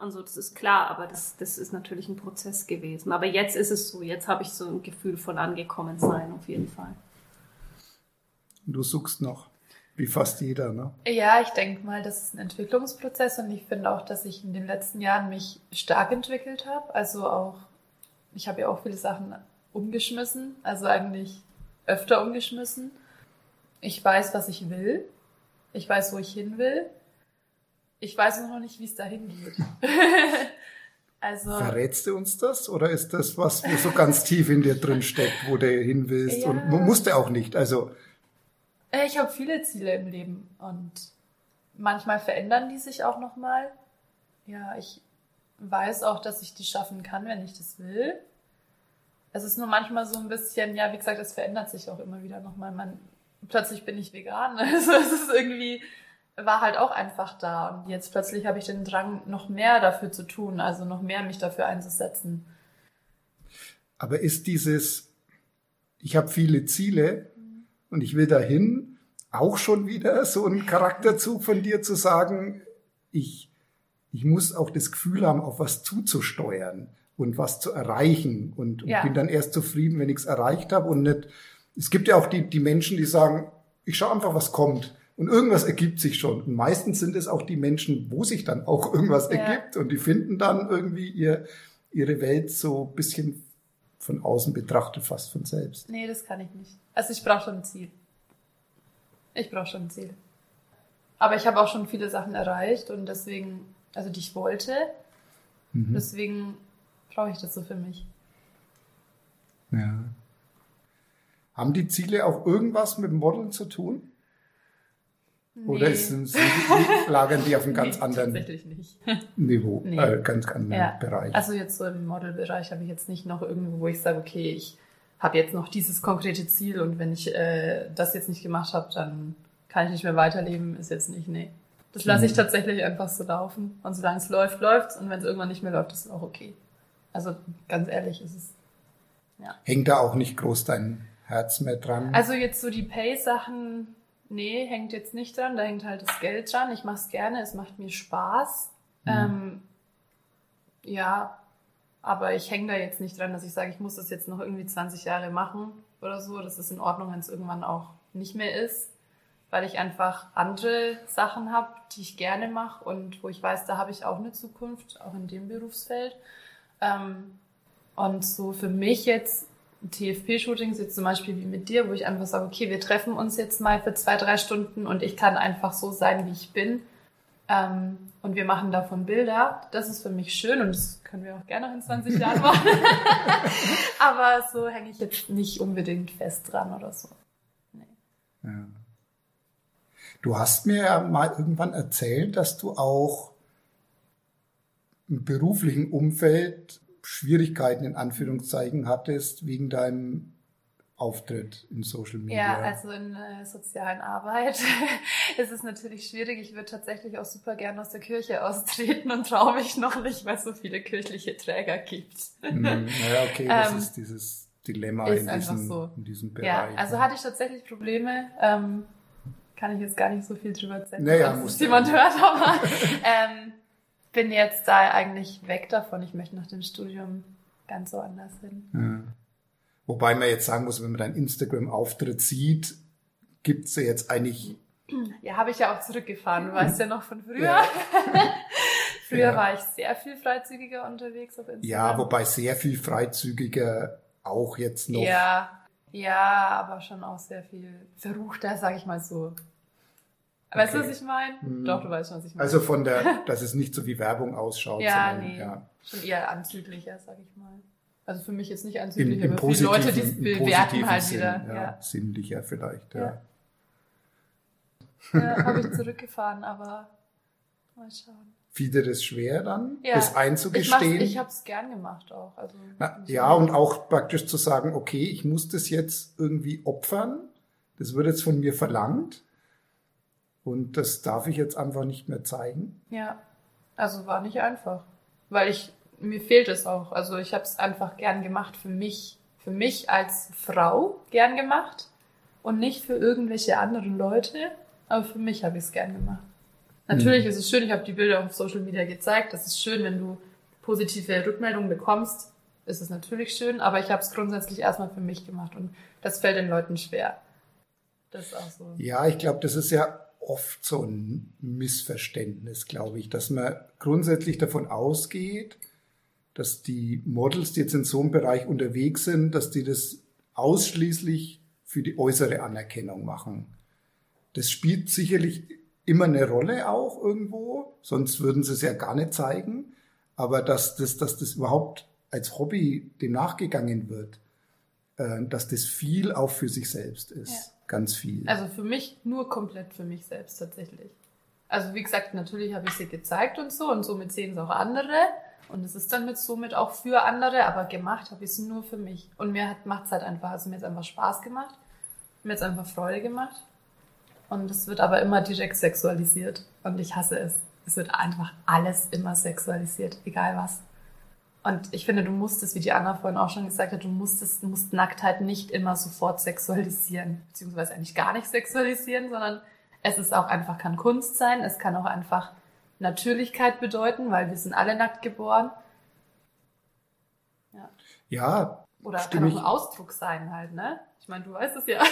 und so, das ist klar, aber das, das ist natürlich ein Prozess gewesen. Aber jetzt ist es so, jetzt habe ich so ein Gefühl von angekommen sein, auf jeden Fall. Du suchst noch, wie fast jeder, ne? Ja, ich denke mal, das ist ein Entwicklungsprozess und ich finde auch, dass ich in den letzten Jahren mich stark entwickelt habe. Also auch, ich habe ja auch viele Sachen umgeschmissen, also eigentlich öfter umgeschmissen. Ich weiß, was ich will. Ich weiß, wo ich hin will. Ich weiß noch nicht, wie es dahin geht. [laughs] also. Verrätst du uns das? Oder ist das was, wo so ganz tief in dir drin steckt, wo du hin willst? Ja. Und musst du auch nicht. Also, Ich habe viele Ziele im Leben und manchmal verändern die sich auch nochmal. Ja, ich weiß auch, dass ich die schaffen kann, wenn ich das will. Es ist nur manchmal so ein bisschen, ja, wie gesagt, es verändert sich auch immer wieder nochmal. Man, plötzlich bin ich vegan. [laughs] Also es ist irgendwie, war halt auch einfach da. Und jetzt plötzlich habe ich den Drang, noch mehr dafür zu tun, also noch mehr mich dafür einzusetzen. aber ist dieses, ich habe viele Ziele und ich will dahin, auch schon wieder so ein Charakterzug von dir zu sagen, ich, ich muss auch das Gefühl haben, auf was zuzusteuern und was zu erreichen und, und Ja. bin dann erst zufrieden, wenn ich es erreicht habe und nicht, es gibt ja auch die, die Menschen, die sagen, ich schaue einfach, was kommt. Und irgendwas ergibt sich schon. Und meistens sind es auch die Menschen, wo sich dann auch irgendwas Ja. ergibt. Und die finden dann irgendwie ihr, ihre Welt so ein bisschen von außen betrachtet, fast von selbst. Nee, das kann ich nicht. Also ich brauche schon ein Ziel. Ich brauche schon ein Ziel. Aber ich habe auch schon viele Sachen erreicht und deswegen, also die ich wollte, Mhm. deswegen brauche ich das so für mich. Ja. Haben die Ziele auch irgendwas mit dem Modeln zu tun? Oder Nee. ist, sind, sind, lagern die auf einem [laughs] ganz Nee, anderen Tatsächlich nicht. Niveau, Nee. äh, ganz anderen Ja. Bereich? Also jetzt so im Modelbereich habe ich jetzt nicht noch irgendwo, wo ich sage, okay, ich habe jetzt noch dieses konkrete Ziel und wenn ich äh, das jetzt nicht gemacht habe, dann kann ich nicht mehr weiterleben, ist jetzt nicht, nee. Das lasse ich Mhm. tatsächlich einfach so laufen. Und solange es läuft, läuft's. Und wenn es irgendwann nicht mehr läuft, ist es auch okay. Also ganz ehrlich, ist es. Hängt da auch nicht groß dein Herz mehr dran? Also jetzt so die Pay-Sachen, nee, hängt jetzt nicht dran. Da hängt halt das Geld dran. Ich mache es gerne, es macht mir Spaß. Mhm. Ähm, ja, aber ich hänge da jetzt nicht dran, dass ich sage, ich muss das jetzt noch irgendwie 20 Jahre machen oder so. Das ist in Ordnung, wenn es irgendwann auch nicht mehr ist, weil ich einfach andere Sachen habe, die ich gerne mache und wo ich weiß, da habe ich auch eine Zukunft, auch in dem Berufsfeld. Ähm, und so für mich jetzt TFP-Shootings, jetzt zum Beispiel wie mit dir, wo ich einfach sage, okay, wir treffen uns jetzt mal für zwei, drei Stunden und ich kann einfach so sein, wie ich bin. Ähm, und wir machen davon Bilder. Das ist für mich schön und das können wir auch gerne noch in 20 Jahren machen. [laughs] Aber so hänge ich jetzt nicht unbedingt fest dran oder so. Ja. Du hast mir ja mal irgendwann erzählt, dass du auch im beruflichen Umfeld Schwierigkeiten in Anführungszeichen hattest wegen deinem Auftritt in Social Media. Ja, also in äh, sozialen Arbeit [laughs] ist es natürlich schwierig. Ich würde tatsächlich auch super gern aus der Kirche austreten und traue mich noch nicht, weil es so viele kirchliche Träger gibt. Hm, [laughs] naja, okay, das Ähm, ist dieses Dilemma ist in diesem, so. in diesem Bereich. Ja, also hatte ich tatsächlich Probleme. Ähm, kann ich jetzt gar nicht so viel drüber erzählen, Naja, muss jemand hört, aber [laughs] ähm, bin jetzt da eigentlich weg davon. Ich möchte nach dem Studium ganz woanders hin. Ja. Wobei man jetzt sagen muss, wenn man deinen Instagram-Auftritt sieht, gibt's ja jetzt eigentlich Ja, habe ich ja auch zurückgefahren. Du weißt ja noch von früher. Ja. [laughs] früher Ja. war ich sehr viel freizügiger unterwegs auf Instagram. Ja, wobei sehr viel freizügiger auch jetzt noch. Ja, ja, aber schon auch sehr viel verruchter, sag ich mal so. Weißt du, Okay. was ich meine? Hm. Doch, du weißt schon, was ich meine. Also von der, [laughs] dass es nicht so wie Werbung ausschaut, ja, sondern nee, ja. schon eher anzüglicher, sag ich mal. Also für mich jetzt nicht Im, anzüglich, im aber für die Leute, die es im bewerten halt Sinn, wieder. ja, Ja, sinnlicher vielleicht, ja. Ja. ja. habe ich zurückgefahren, aber mal schauen. Fiel dir das schwer dann, Ja. das Ich, einzugestehen? ich habe es gern gemacht auch. Also, Na, ja, und auch praktisch zu sagen, okay, ich muss das jetzt irgendwie opfern. Das wird jetzt von mir verlangt. und das darf ich jetzt einfach nicht mehr zeigen. Ja, also war nicht einfach, weil ich mir fehlt es auch. Also ich habe es einfach gern gemacht für mich, für mich als Frau gern gemacht und nicht für irgendwelche anderen Leute, aber für mich habe ich es gern gemacht. Natürlich mhm. ist es schön, ich habe die Bilder auf Social Media gezeigt. Das ist schön, wenn du positive Rückmeldungen bekommst, ist es natürlich schön, aber ich habe es grundsätzlich erstmal für mich gemacht und das fällt den Leuten schwer. Das ist auch so. Ja, ich glaube, das ist ja oft so ein Missverständnis, glaube ich, dass man grundsätzlich davon ausgeht, dass die Models, die jetzt in so einem Bereich unterwegs sind, dass die das ausschließlich für die äußere Anerkennung machen. Das spielt sicherlich immer eine Rolle auch irgendwo, sonst würden sie es ja gar nicht zeigen. Aber dass das, dass das überhaupt als Hobby dem nachgegangen wird, äh, dass das viel auch für sich selbst ist. Ja. Ganz viel. Also für mich nur komplett für mich selbst tatsächlich. Also wie gesagt, natürlich habe ich sie gezeigt und so und somit sehen es auch andere. Und es ist dann mit somit auch für andere, aber gemacht habe ich es nur für mich. Und mir macht es halt einfach, also mir hat einfach Spaß gemacht, mir hat einfach Freude gemacht. Und es wird aber immer direkt sexualisiert. Und ich hasse es. Es wird einfach alles immer sexualisiert, egal was. Und ich finde, du musst es, wie die Anna vorhin auch schon gesagt hat, du musst es, musst Nacktheit nicht immer sofort sexualisieren, beziehungsweise eigentlich gar nicht sexualisieren, sondern es ist auch einfach, kann Kunst sein, es kann auch einfach Natürlichkeit bedeuten, weil wir sind alle nackt geboren. Ja. Ja. Oder kann auch ein Ausdruck sein halt, ne? Ich meine, du weißt es ja.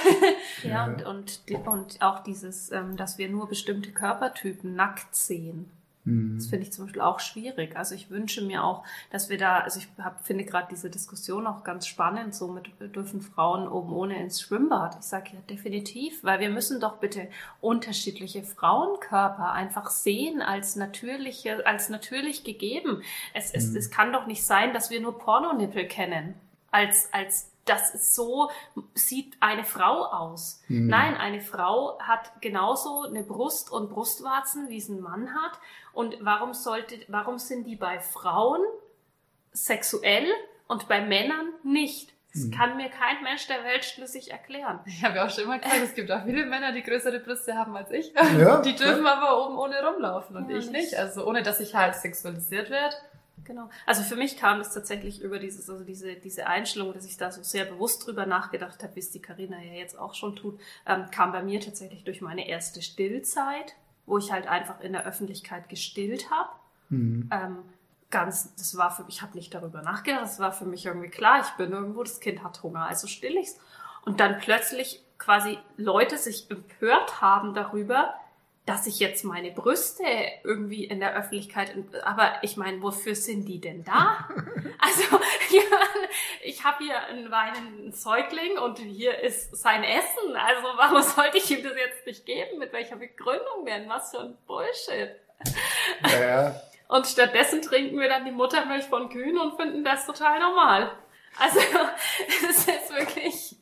ja, und, und, und auch dieses, ähm, dass wir nur bestimmte Körpertypen nackt sehen. Mhm. Das finde ich zum Beispiel auch schwierig. Also ich wünsche mir auch, dass wir da, also ich hab, finde gerade diese Diskussion auch ganz spannend, so mit dürfen Frauen oben ohne ins Schwimmbad. Ich sage ja definitiv, weil wir müssen doch bitte unterschiedliche Frauenkörper einfach sehen als natürliche, als natürlich gegeben. Es, mhm. es, es kann doch nicht sein, dass wir nur Pornonippel kennen als, als das ist so sieht eine Frau aus. Mhm. Nein, eine Frau hat genauso eine Brust und Brustwarzen, wie es ein Mann hat. Und warum sollte, warum sind die bei Frauen sexuell und bei Männern nicht? Das mhm. kann mir kein Mensch der Welt schlüssig erklären. Ich habe ja auch schon immer gesagt, es gibt auch viele Männer, die größere Brüste haben als ich. Ja, die dürfen ja. aber oben ohne rumlaufen und ja, ich nicht. Also ohne, dass ich halt sexualisiert werde Genau. Also für mich kam es tatsächlich über dieses, also diese, diese Einstellung, dass ich da so sehr bewusst drüber nachgedacht habe, wie es die Karina ja jetzt auch schon tut, ähm, kam bei mir tatsächlich durch meine erste Stillzeit, wo ich halt einfach in der Öffentlichkeit gestillt habe. Mhm. Ähm, ganz, das war für mich, ich habe nicht darüber nachgedacht, das war für mich irgendwie klar, ich bin irgendwo, das Kind hat Hunger, also still ich's. Und dann plötzlich quasi Leute sich empört haben darüber, dass ich jetzt meine Brüste irgendwie in der Öffentlichkeit, aber ich meine, wofür sind die denn da? [laughs] Also, [laughs] ich habe hier einen weinenden Säugling und hier ist sein Essen. Also, warum sollte ich ihm das jetzt nicht geben? Mit welcher Begründung denn? Was für ein Bullshit. Ja. [laughs] Und stattdessen trinken wir dann die Muttermilch von Kühen und finden das total normal. Also, es ist jetzt wirklich,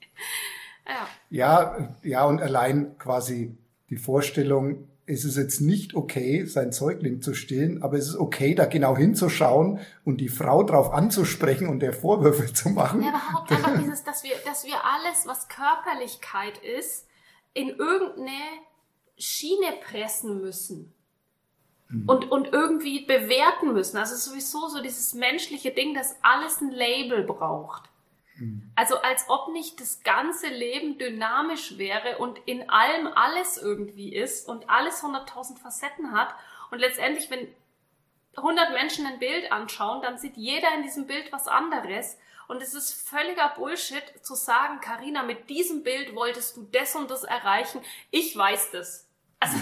ja. Ja, ja, und allein quasi die Vorstellung, es ist jetzt nicht okay, sein Säugling zu stillen, aber es ist okay, da genau hinzuschauen und die Frau drauf anzusprechen und der Vorwürfe zu machen. Ja, überhaupt einfach dieses, dass wir, dass wir alles, was Körperlichkeit ist, in irgendeine Schiene pressen müssen. Mhm. Und, und irgendwie bewerten müssen. Also sowieso so dieses menschliche Ding, das alles ein Label braucht. Also als ob nicht das ganze Leben dynamisch wäre und in allem alles irgendwie ist und alles 100.000 Facetten hat. Und letztendlich, wenn 100 Menschen ein Bild anschauen, dann sieht jeder in diesem Bild was anderes. Und es ist völliger Bullshit zu sagen, Karina, mit diesem Bild wolltest du das und das erreichen. Ich weiß das. Also,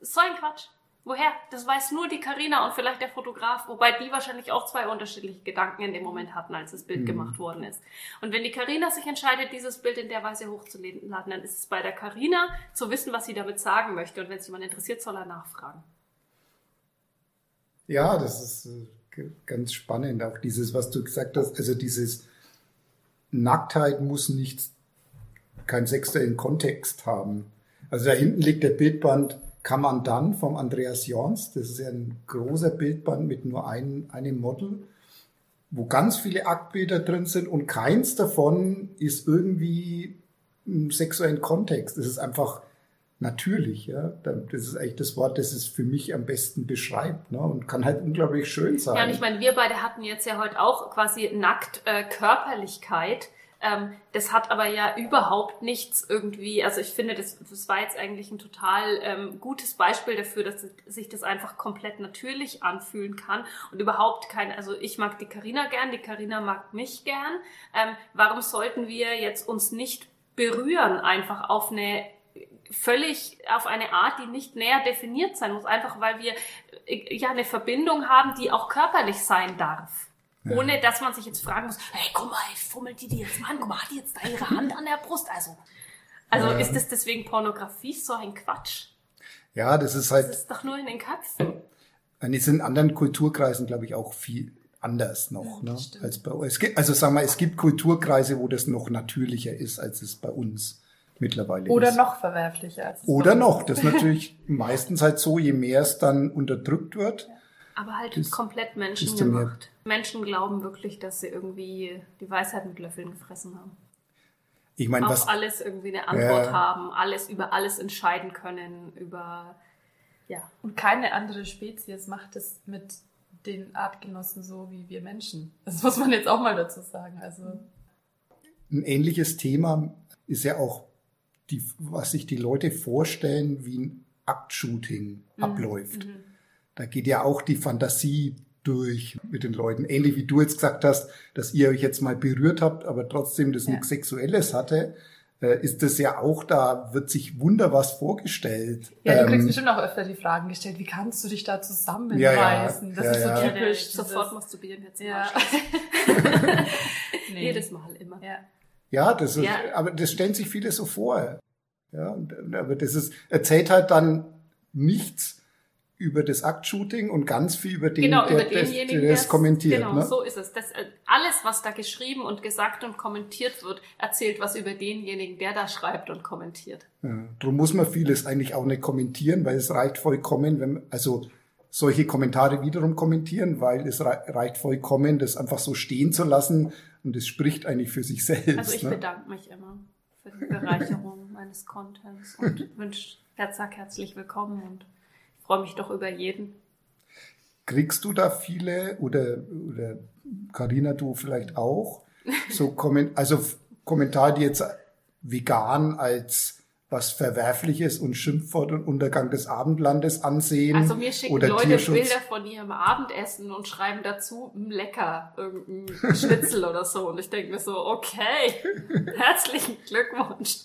so ein Quatsch. Woher? Das weiß nur die Karina und vielleicht der Fotograf, wobei die wahrscheinlich auch zwei unterschiedliche Gedanken in dem Moment hatten, als das Bild mhm. gemacht worden ist. Und wenn die Karina sich entscheidet, dieses Bild in der Weise hochzuladen, dann ist es bei der Karina zu wissen, was sie damit sagen möchte. Und wenn es jemand interessiert, soll er nachfragen. Ja, das ist äh, ganz spannend. Auch dieses, was du gesagt hast, also dieses Nacktheit muss nicht kein sexuellen Kontext haben. Also da hinten liegt der Bildband kann man dann vom Andreas Jorns, das ist ja ein großer Bildband mit nur ein, einem Model, wo ganz viele Aktbilder drin sind und keins davon ist irgendwie im sexuellen Kontext. Es ist einfach natürlich. Ja, das ist eigentlich das Wort, das es für mich am besten beschreibt ne? und kann halt unglaublich schön sein. Ja, und ich meine, wir beide hatten jetzt ja heute auch quasi nackt äh, Körperlichkeit. Ähm, das hat aber ja überhaupt nichts irgendwie, also ich finde, das, das war jetzt eigentlich ein total ähm, gutes Beispiel dafür, dass sich das einfach komplett natürlich anfühlen kann und überhaupt keine, also ich mag die Karina gern, die Karina mag mich gern. Ähm, warum sollten wir jetzt uns nicht berühren, einfach auf eine völlig auf eine Art, die nicht näher definiert sein muss, einfach weil wir äh, ja eine Verbindung haben, die auch körperlich sein darf. Ja. Ohne dass man sich jetzt fragen muss, hey, guck mal, fummelt die die jetzt mal an, guck mal, hat die jetzt da ihre Hand an der Brust? Also, also ja. ist das deswegen Pornografie so ein Quatsch? Ja, das ist halt. Das ist doch nur in den Köpfen. Und ist in anderen Kulturkreisen, glaube ich, auch viel anders noch, ja, ne? als bei uns. Es gibt, also sagen wir, es gibt Kulturkreise, wo das noch natürlicher ist, als es bei uns mittlerweile Oder ist. noch verwerflicher. Als Oder noch. Das ist natürlich meistens halt so, je mehr es dann unterdrückt wird. Aber halt komplett Menschen gemacht. Menschen glauben wirklich, dass sie irgendwie die Weisheit mit Löffeln gefressen haben. Ich meine, was alles irgendwie eine Antwort ja. haben, alles über alles entscheiden können, über ja. Und keine andere Spezies macht es mit den Artgenossen so wie wir Menschen. Das muss man jetzt auch mal dazu sagen. Also ein ähnliches Thema ist ja auch die, was sich die Leute vorstellen, wie ein Aktshooting mhm. abläuft. Mhm. Da geht ja auch die Fantasie durch mit den Leuten. Ähnlich wie du jetzt gesagt hast, dass ihr euch jetzt mal berührt habt, aber trotzdem das ja. nichts Sexuelles hatte, äh, ist das ja auch, da wird sich wunder was vorgestellt. Ja, du kriegst ähm, bestimmt auch öfter die Fragen gestellt, wie kannst du dich da zusammenreißen? Ja, ja, das ja, ist so typisch. Sofort masturbieren jetzt ja. [laughs] nee. Jedes Mal immer. Ja, ja das ist, aber das stellen sich viele so vor. Ja, aber das ist, erzählt halt dann nichts über das Aktshooting und ganz viel über den, genau, der, über denjenigen, der das kommentiert. Genau, ne? so ist es. Das, äh, alles, was da geschrieben und gesagt und kommentiert wird, erzählt was über denjenigen, der da schreibt und kommentiert. Ja, darum muss man vieles eigentlich auch nicht kommentieren, weil es reicht vollkommen, wenn, also solche Kommentare wiederum kommentieren, weil es reicht vollkommen, das einfach so stehen zu lassen und es spricht eigentlich für sich selbst. Also ich ne? bedanke mich immer für die Bereicherung meines Contents und [laughs] wünsche herzlich herzlich willkommen und freue mich doch über jeden. Kriegst du da viele oder oder Carina du vielleicht auch so [laughs] Komment also Kommentare, die jetzt vegan als was Verwerfliches und Schimpfwort und Untergang des Abendlandes ansehen. Also mir schicken oder Leute Tierschutz. Bilder von ihrem Abendessen und schreiben dazu, lecker, irgendein Schnitzel oder so. Und ich denke mir so, okay, [laughs] herzlichen Glückwunsch.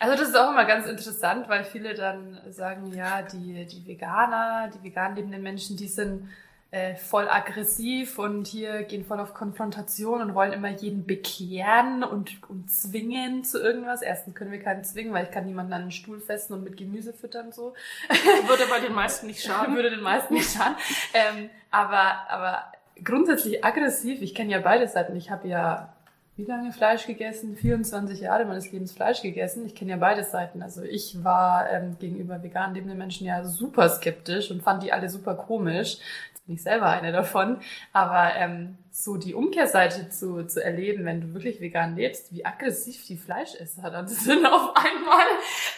Also das ist auch immer ganz interessant, weil viele dann sagen, ja, die, die Veganer, die vegan lebenden Menschen, die sind äh, voll aggressiv und hier gehen voll auf Konfrontation und wollen immer jeden bekehren und, und zwingen zu irgendwas. Erstens können wir keinen zwingen, weil ich kann niemanden an den Stuhl festen und mit Gemüse füttern so. [laughs] Würde bei den meisten nicht schaden. [laughs] Würde den meisten nicht schaden. Ähm, aber, aber grundsätzlich aggressiv, ich kenne ja beide Seiten. Ich habe ja wie lange Fleisch gegessen? 24 Jahre meines Lebens Fleisch gegessen. Ich kenne ja beide Seiten. Also ich war ähm, gegenüber vegan lebenden Menschen ja super skeptisch und fand die alle super komisch bin ich selber eine davon. Aber ähm, so die Umkehrseite zu, zu erleben, wenn du wirklich vegan lebst, wie aggressiv die Fleischesser dann [laughs] sind auf einmal.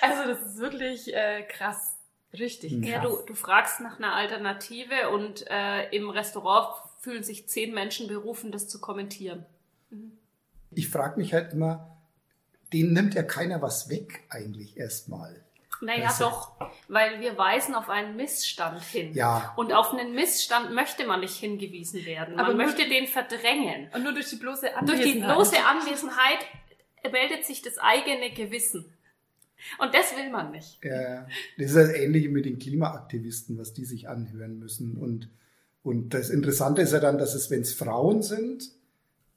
Also das ist wirklich äh, krass. Richtig krass. Ja, du, du fragst nach einer Alternative und äh, im Restaurant fühlen sich zehn Menschen berufen, das zu kommentieren. Mhm. Ich frage mich halt immer, denen nimmt ja keiner was weg eigentlich erstmal. Naja, also, doch, weil wir weisen auf einen Missstand hin. Ja. Und auf einen Missstand möchte man nicht hingewiesen werden. Man möchte den verdrängen. Und nur durch die bloße Anwesenheit. Durch die bloße Anwesenheit meldet sich das eigene Gewissen. Und das will man nicht. Ja, das ist das Ähnliche mit den Klimaaktivisten, was die sich anhören müssen. Und, und das Interessante ist ja dann, dass es, wenn es Frauen sind,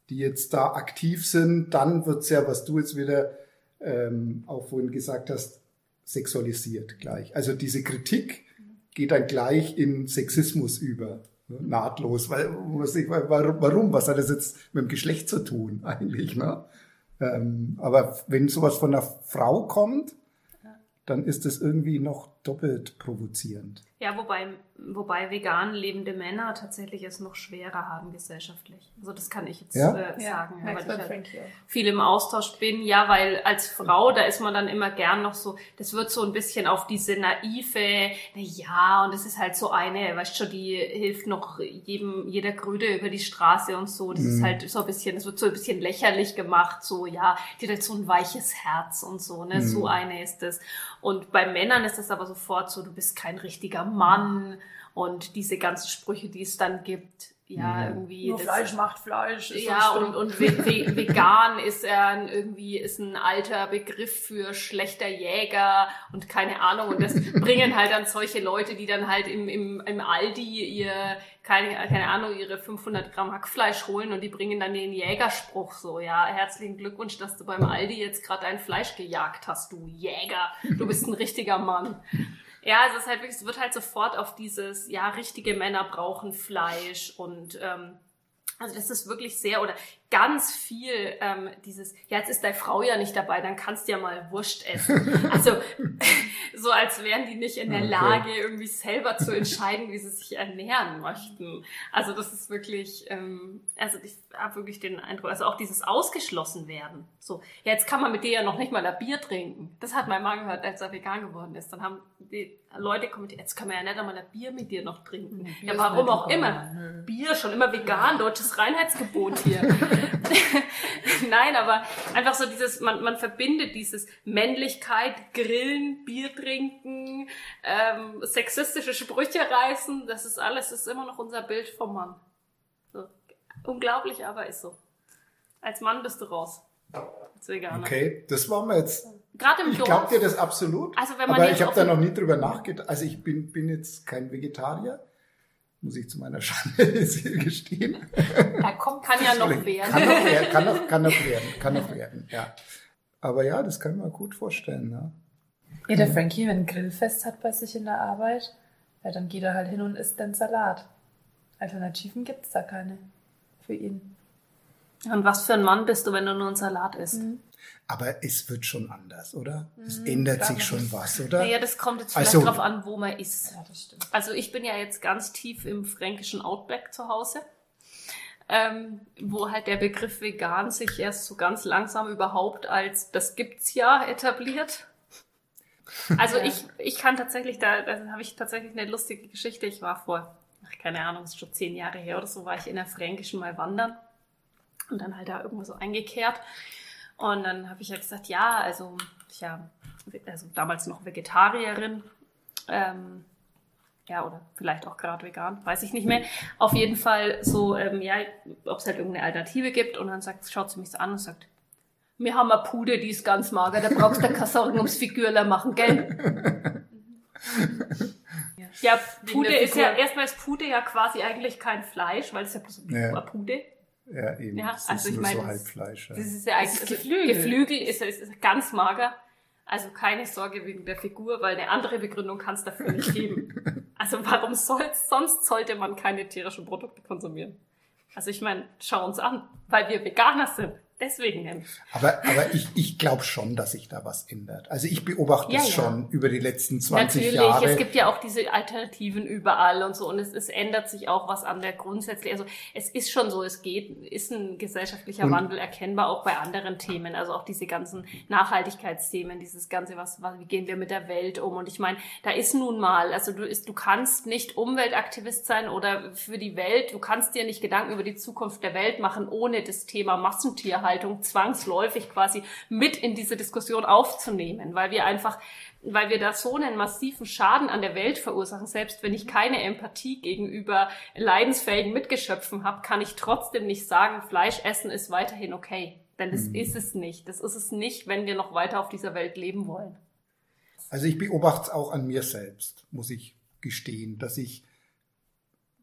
die jetzt da aktiv sind, dann wird's ja, was du jetzt wieder ähm, auch vorhin gesagt hast, sexualisiert gleich. Also diese Kritik geht dann gleich in Sexismus über, ne? nahtlos. Weil, warum? Was hat das jetzt mit dem Geschlecht zu tun [laughs] eigentlich? Ne? Ähm, aber wenn sowas von einer Frau kommt, dann ist das irgendwie noch doppelt provozierend. Ja, wobei, wobei vegan lebende Männer tatsächlich es noch schwerer haben gesellschaftlich. Also das kann ich jetzt Ja? äh, sagen, ja, merkst weil ich halt viel im Austausch bin. Ja, weil als Frau, da ist man dann immer gern noch so, das wird so ein bisschen auf diese naive, na ja, und das ist halt so eine, weißt schon, die hilft noch jedem, jeder Grüde über die Straße und so. Das ist halt so ein bisschen, das wird so ein bisschen lächerlich gemacht, so, ja, die hat halt so ein weiches Herz und so, ne, so eine ist es. Und bei Männern ist das aber sofort so, du bist kein richtiger Mann. Und diese ganzen Sprüche, die es dann gibt, ja, irgendwie. Nur das- Fleisch macht Fleisch. ist ja, so und, und ve ve [laughs] vegan ist er ein, irgendwie ist ein alter Begriff für schlechter Jäger und keine Ahnung. Und das [laughs] bringen halt dann solche Leute, die dann halt im, im, im Aldi ihr, keine, keine Ahnung, ihre 500 Gramm Hackfleisch holen und die bringen dann den Jägerspruch so, ja, herzlichen Glückwunsch, dass du beim Aldi jetzt gerade dein Fleisch gejagt hast, du Jäger. Du bist ein richtiger Mann. Ja, also es halt wirklich, es wird halt sofort auf dieses, ja, richtige Männer brauchen Fleisch und ähm, also das ist wirklich sehr oder ganz viel ähm, dieses, ja, jetzt ist deine Frau ja nicht dabei, dann kannst du ja mal Wurst essen. [laughs] Also [laughs] so als wären die nicht in der Okay. Lage, irgendwie selber zu entscheiden, wie sie sich ernähren möchten. Also das ist wirklich, ähm, also ich habe wirklich den Eindruck, also auch dieses ausgeschlossen werden. So, ja, jetzt kann man mit dir ja noch nicht mal ein Bier trinken. Das hat mein Mann gehört, als er vegan geworden ist. Dann haben die Leute kommentiert, jetzt können wir ja nicht einmal ein Bier mit dir noch trinken. Ja, warum auch immer. Bier schon immer vegan, deutsches Reinheitsgebot hier. [laughs] [laughs] Nein, aber einfach so dieses, man, man verbindet dieses Männlichkeit, Grillen, Bier trinken, ähm, sexistische Sprüche reißen, das ist alles, das ist immer noch unser Bild vom Mann. So. Unglaublich, aber ist so. Als Mann bist du raus. Als Veganer. Okay, das war mir jetzt. Gerade im Ich glaube dir das absolut. Also wenn man aber ich habe da noch nie drüber nachgedacht. Also ich bin, bin jetzt kein Vegetarier, muss ich zu meiner [laughs] Schande gestehen. da kommt, kann ja noch Kann werden. noch werden, kann noch, kann noch werden, kann noch werden, ja. Aber ja, das kann ich mir gut vorstellen, ne? Ja, der Frankie, wenn ein Grillfest hat bei sich in der Arbeit, ja, dann geht er halt hin und isst den Salat. Alternativen gibt's da keine für ihn. Und was für ein Mann bist du, wenn du nur einen Salat isst? Aber es wird schon anders, oder? Es Mhm, ändert sich schon was, oder? Naja, das kommt jetzt vielleicht Also- drauf an, wo man ist. Ja, das stimmt. Also ich bin ja jetzt ganz tief im fränkischen Outback zu Hause, ähm, wo halt der Begriff vegan sich erst so ganz langsam überhaupt als das gibt's ja etabliert. Also Ja. ich, ich kann tatsächlich, da, da habe ich tatsächlich eine lustige Geschichte. Ich war vor, ach, keine Ahnung, ist schon zehn Jahre her oder so, war ich in der Fränkischen mal wandern und dann halt da irgendwo so eingekehrt. Und dann habe ich ja gesagt, ja, also ich ja, also damals noch Vegetarierin, ähm, ja, oder vielleicht auch gerade vegan, weiß ich nicht mehr. Auf jeden Fall so, ähm, ja, ob es halt irgendeine Alternative gibt. Und dann sagt, schaut sie mich so an und sagt, wir haben eine Pude, die ist ganz mager, da brauchst du keine Sorgen ums Figürler machen, gell? [laughs] Ja, Pude ist ja, erstmal ist Pude ja quasi eigentlich kein Fleisch, weil es ja bloß Ja. eine Pude. Ja, eben. Ja, das ist also ich nur meine, so das- Halbfleisch. Ja. Das ist ja eigentlich ist also Geflügel. Geflügel ist, ist, ist ganz mager. Also keine Sorge wegen der Figur, weil eine andere Begründung kann es dafür nicht geben. [laughs] Also warum soll's, sonst sollte man keine tierischen Produkte konsumieren? Also ich meine, schau uns an, weil wir Veganer sind. Deswegen nämlich. Aber, aber ich, ich glaube schon, dass sich da was ändert. Also ich beobachte Ja, es ja. schon über die letzten 20 Natürlich, Jahre. es gibt ja auch diese Alternativen überall und so und es, es ändert sich auch was an der grundsätzlich. Also es ist schon so, es geht, ist ein gesellschaftlicher Und- Wandel erkennbar auch bei anderen Themen, also auch diese ganzen Nachhaltigkeitsthemen, dieses ganze, was, was wie gehen wir mit der Welt um? Und ich meine, da ist nun mal, also du ist, du kannst nicht Umweltaktivist sein oder für die Welt, du kannst dir nicht Gedanken über die Zukunft der Welt machen, ohne das Thema Massentierhaltung zwangsläufig quasi mit in diese Diskussion aufzunehmen, weil wir einfach weil wir da so einen massiven Schaden an der Welt verursachen. Selbst wenn ich keine Empathie gegenüber leidensfähigen Mitgeschöpfen habe, kann ich trotzdem nicht sagen, Fleisch essen ist weiterhin okay. Denn das ist es nicht. Das ist es nicht, wenn wir noch weiter auf dieser Welt leben wollen. Also ich beobachte es auch an mir selbst, muss ich gestehen, dass ich,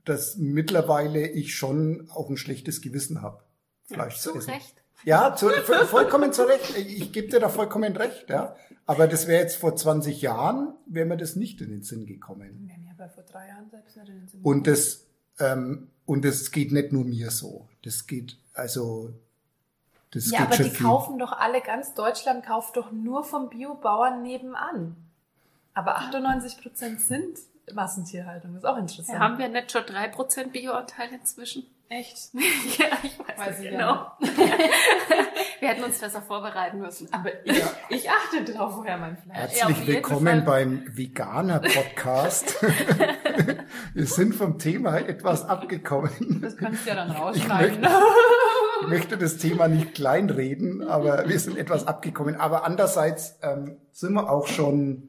dass mittlerweile ich schon auch ein schlechtes Gewissen habe, Fleisch zu Zu essen. Recht. Ja, zu, voll- vollkommen zu Recht. Ich gebe dir da vollkommen recht, ja. Aber das wäre jetzt vor 20 Jahren, wäre mir das nicht in den Sinn gekommen. Ja aber vor drei Jahren selbst nicht in den Sinn Und das, ähm, und das geht nicht nur mir so. Das geht, also, das Ja, geht aber schon die viel. kaufen doch alle, ganz Deutschland kauft doch nur vom Biobauern nebenan. Aber 98 Prozent sind Massentierhaltung. Das ist auch interessant. Ja, haben wir nicht schon 3% Bioanteil inzwischen? Echt? [laughs] ja, ich weiß, Weiß nicht ich genau. [laughs] wir hätten uns besser vorbereiten müssen. Aber ich, ich achte drauf, woher mein Fleisch. Ja, Herzlich jeden willkommen beim Veganer Podcast. [laughs] Wir sind vom Thema etwas abgekommen. Das kannst du ja dann rausschneiden. Ich möchte das Thema nicht kleinreden, aber wir sind etwas abgekommen. Aber andererseits ähm, sind wir auch schon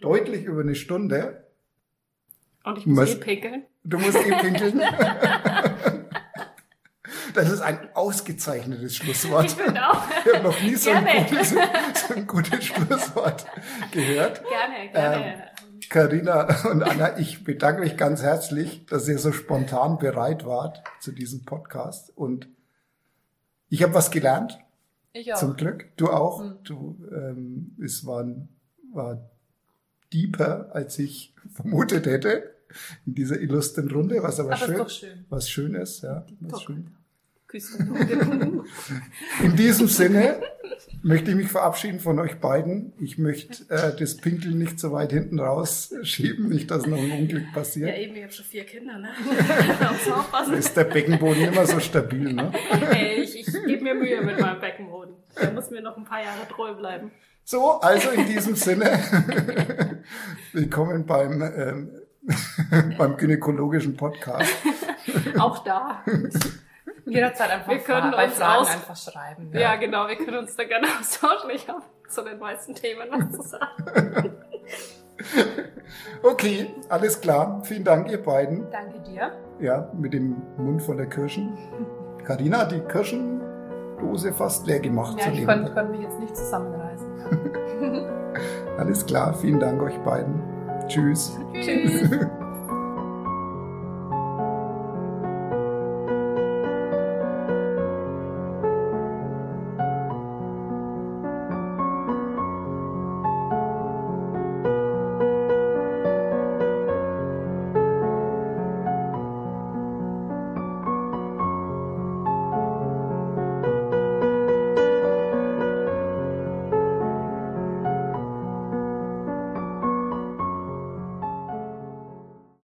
deutlich über eine Stunde. Und ich muss eh pinkeln. Du musst eh pinkeln. [laughs] Das ist ein ausgezeichnetes Schlusswort. Ich finde auch. Ich habe noch nie so ein, gutes, so ein gutes Schlusswort gehört. Gerne, gerne. Karina und Anna, ich bedanke mich ganz herzlich, dass ihr so spontan bereit wart zu diesem Podcast. Und ich habe was gelernt, Ich auch. zum Glück. Du auch. Mhm. Du, ähm, es war, war deeper, als ich vermutet hätte in dieser illustren Runde, was aber, Aber ist schön, schön. was schön ist. Ja, was Doch. schön. [laughs] In diesem Sinne möchte ich mich verabschieden von euch beiden. Ich möchte äh, das Pinkeln nicht so weit hinten rausschieben, nicht, dass noch ein Unglück Ja, passiert. eben, ich habe schon vier Kinder, ne? [laughs] Da muss man aufpassen. ist der Beckenboden immer so stabil, ne? Hey, ich, ich gebe mir Mühe mit meinem Beckenboden. Der muss mir noch ein paar Jahre treu bleiben. So, also in diesem Sinne, [laughs] willkommen beim, ähm, [laughs] beim gynäkologischen Podcast. [laughs] Auch da. [laughs] Jederzeit einfach Wir können bei uns Fragen aus- einfach schreiben. Ja, genau, wir können uns da gerne austauschen. Ich habe zu den meisten Themen was zu sagen. Okay, alles klar. Vielen Dank, ihr beiden. Danke dir. Ja, mit dem Mund voller Kirschen. Karina hat die Kirschendose fast leer gemacht. Ja, zu ich konnte, konnte mich jetzt nicht zusammenreißen. Alles klar, vielen Dank euch beiden. Tschüss. Tschüss. [laughs]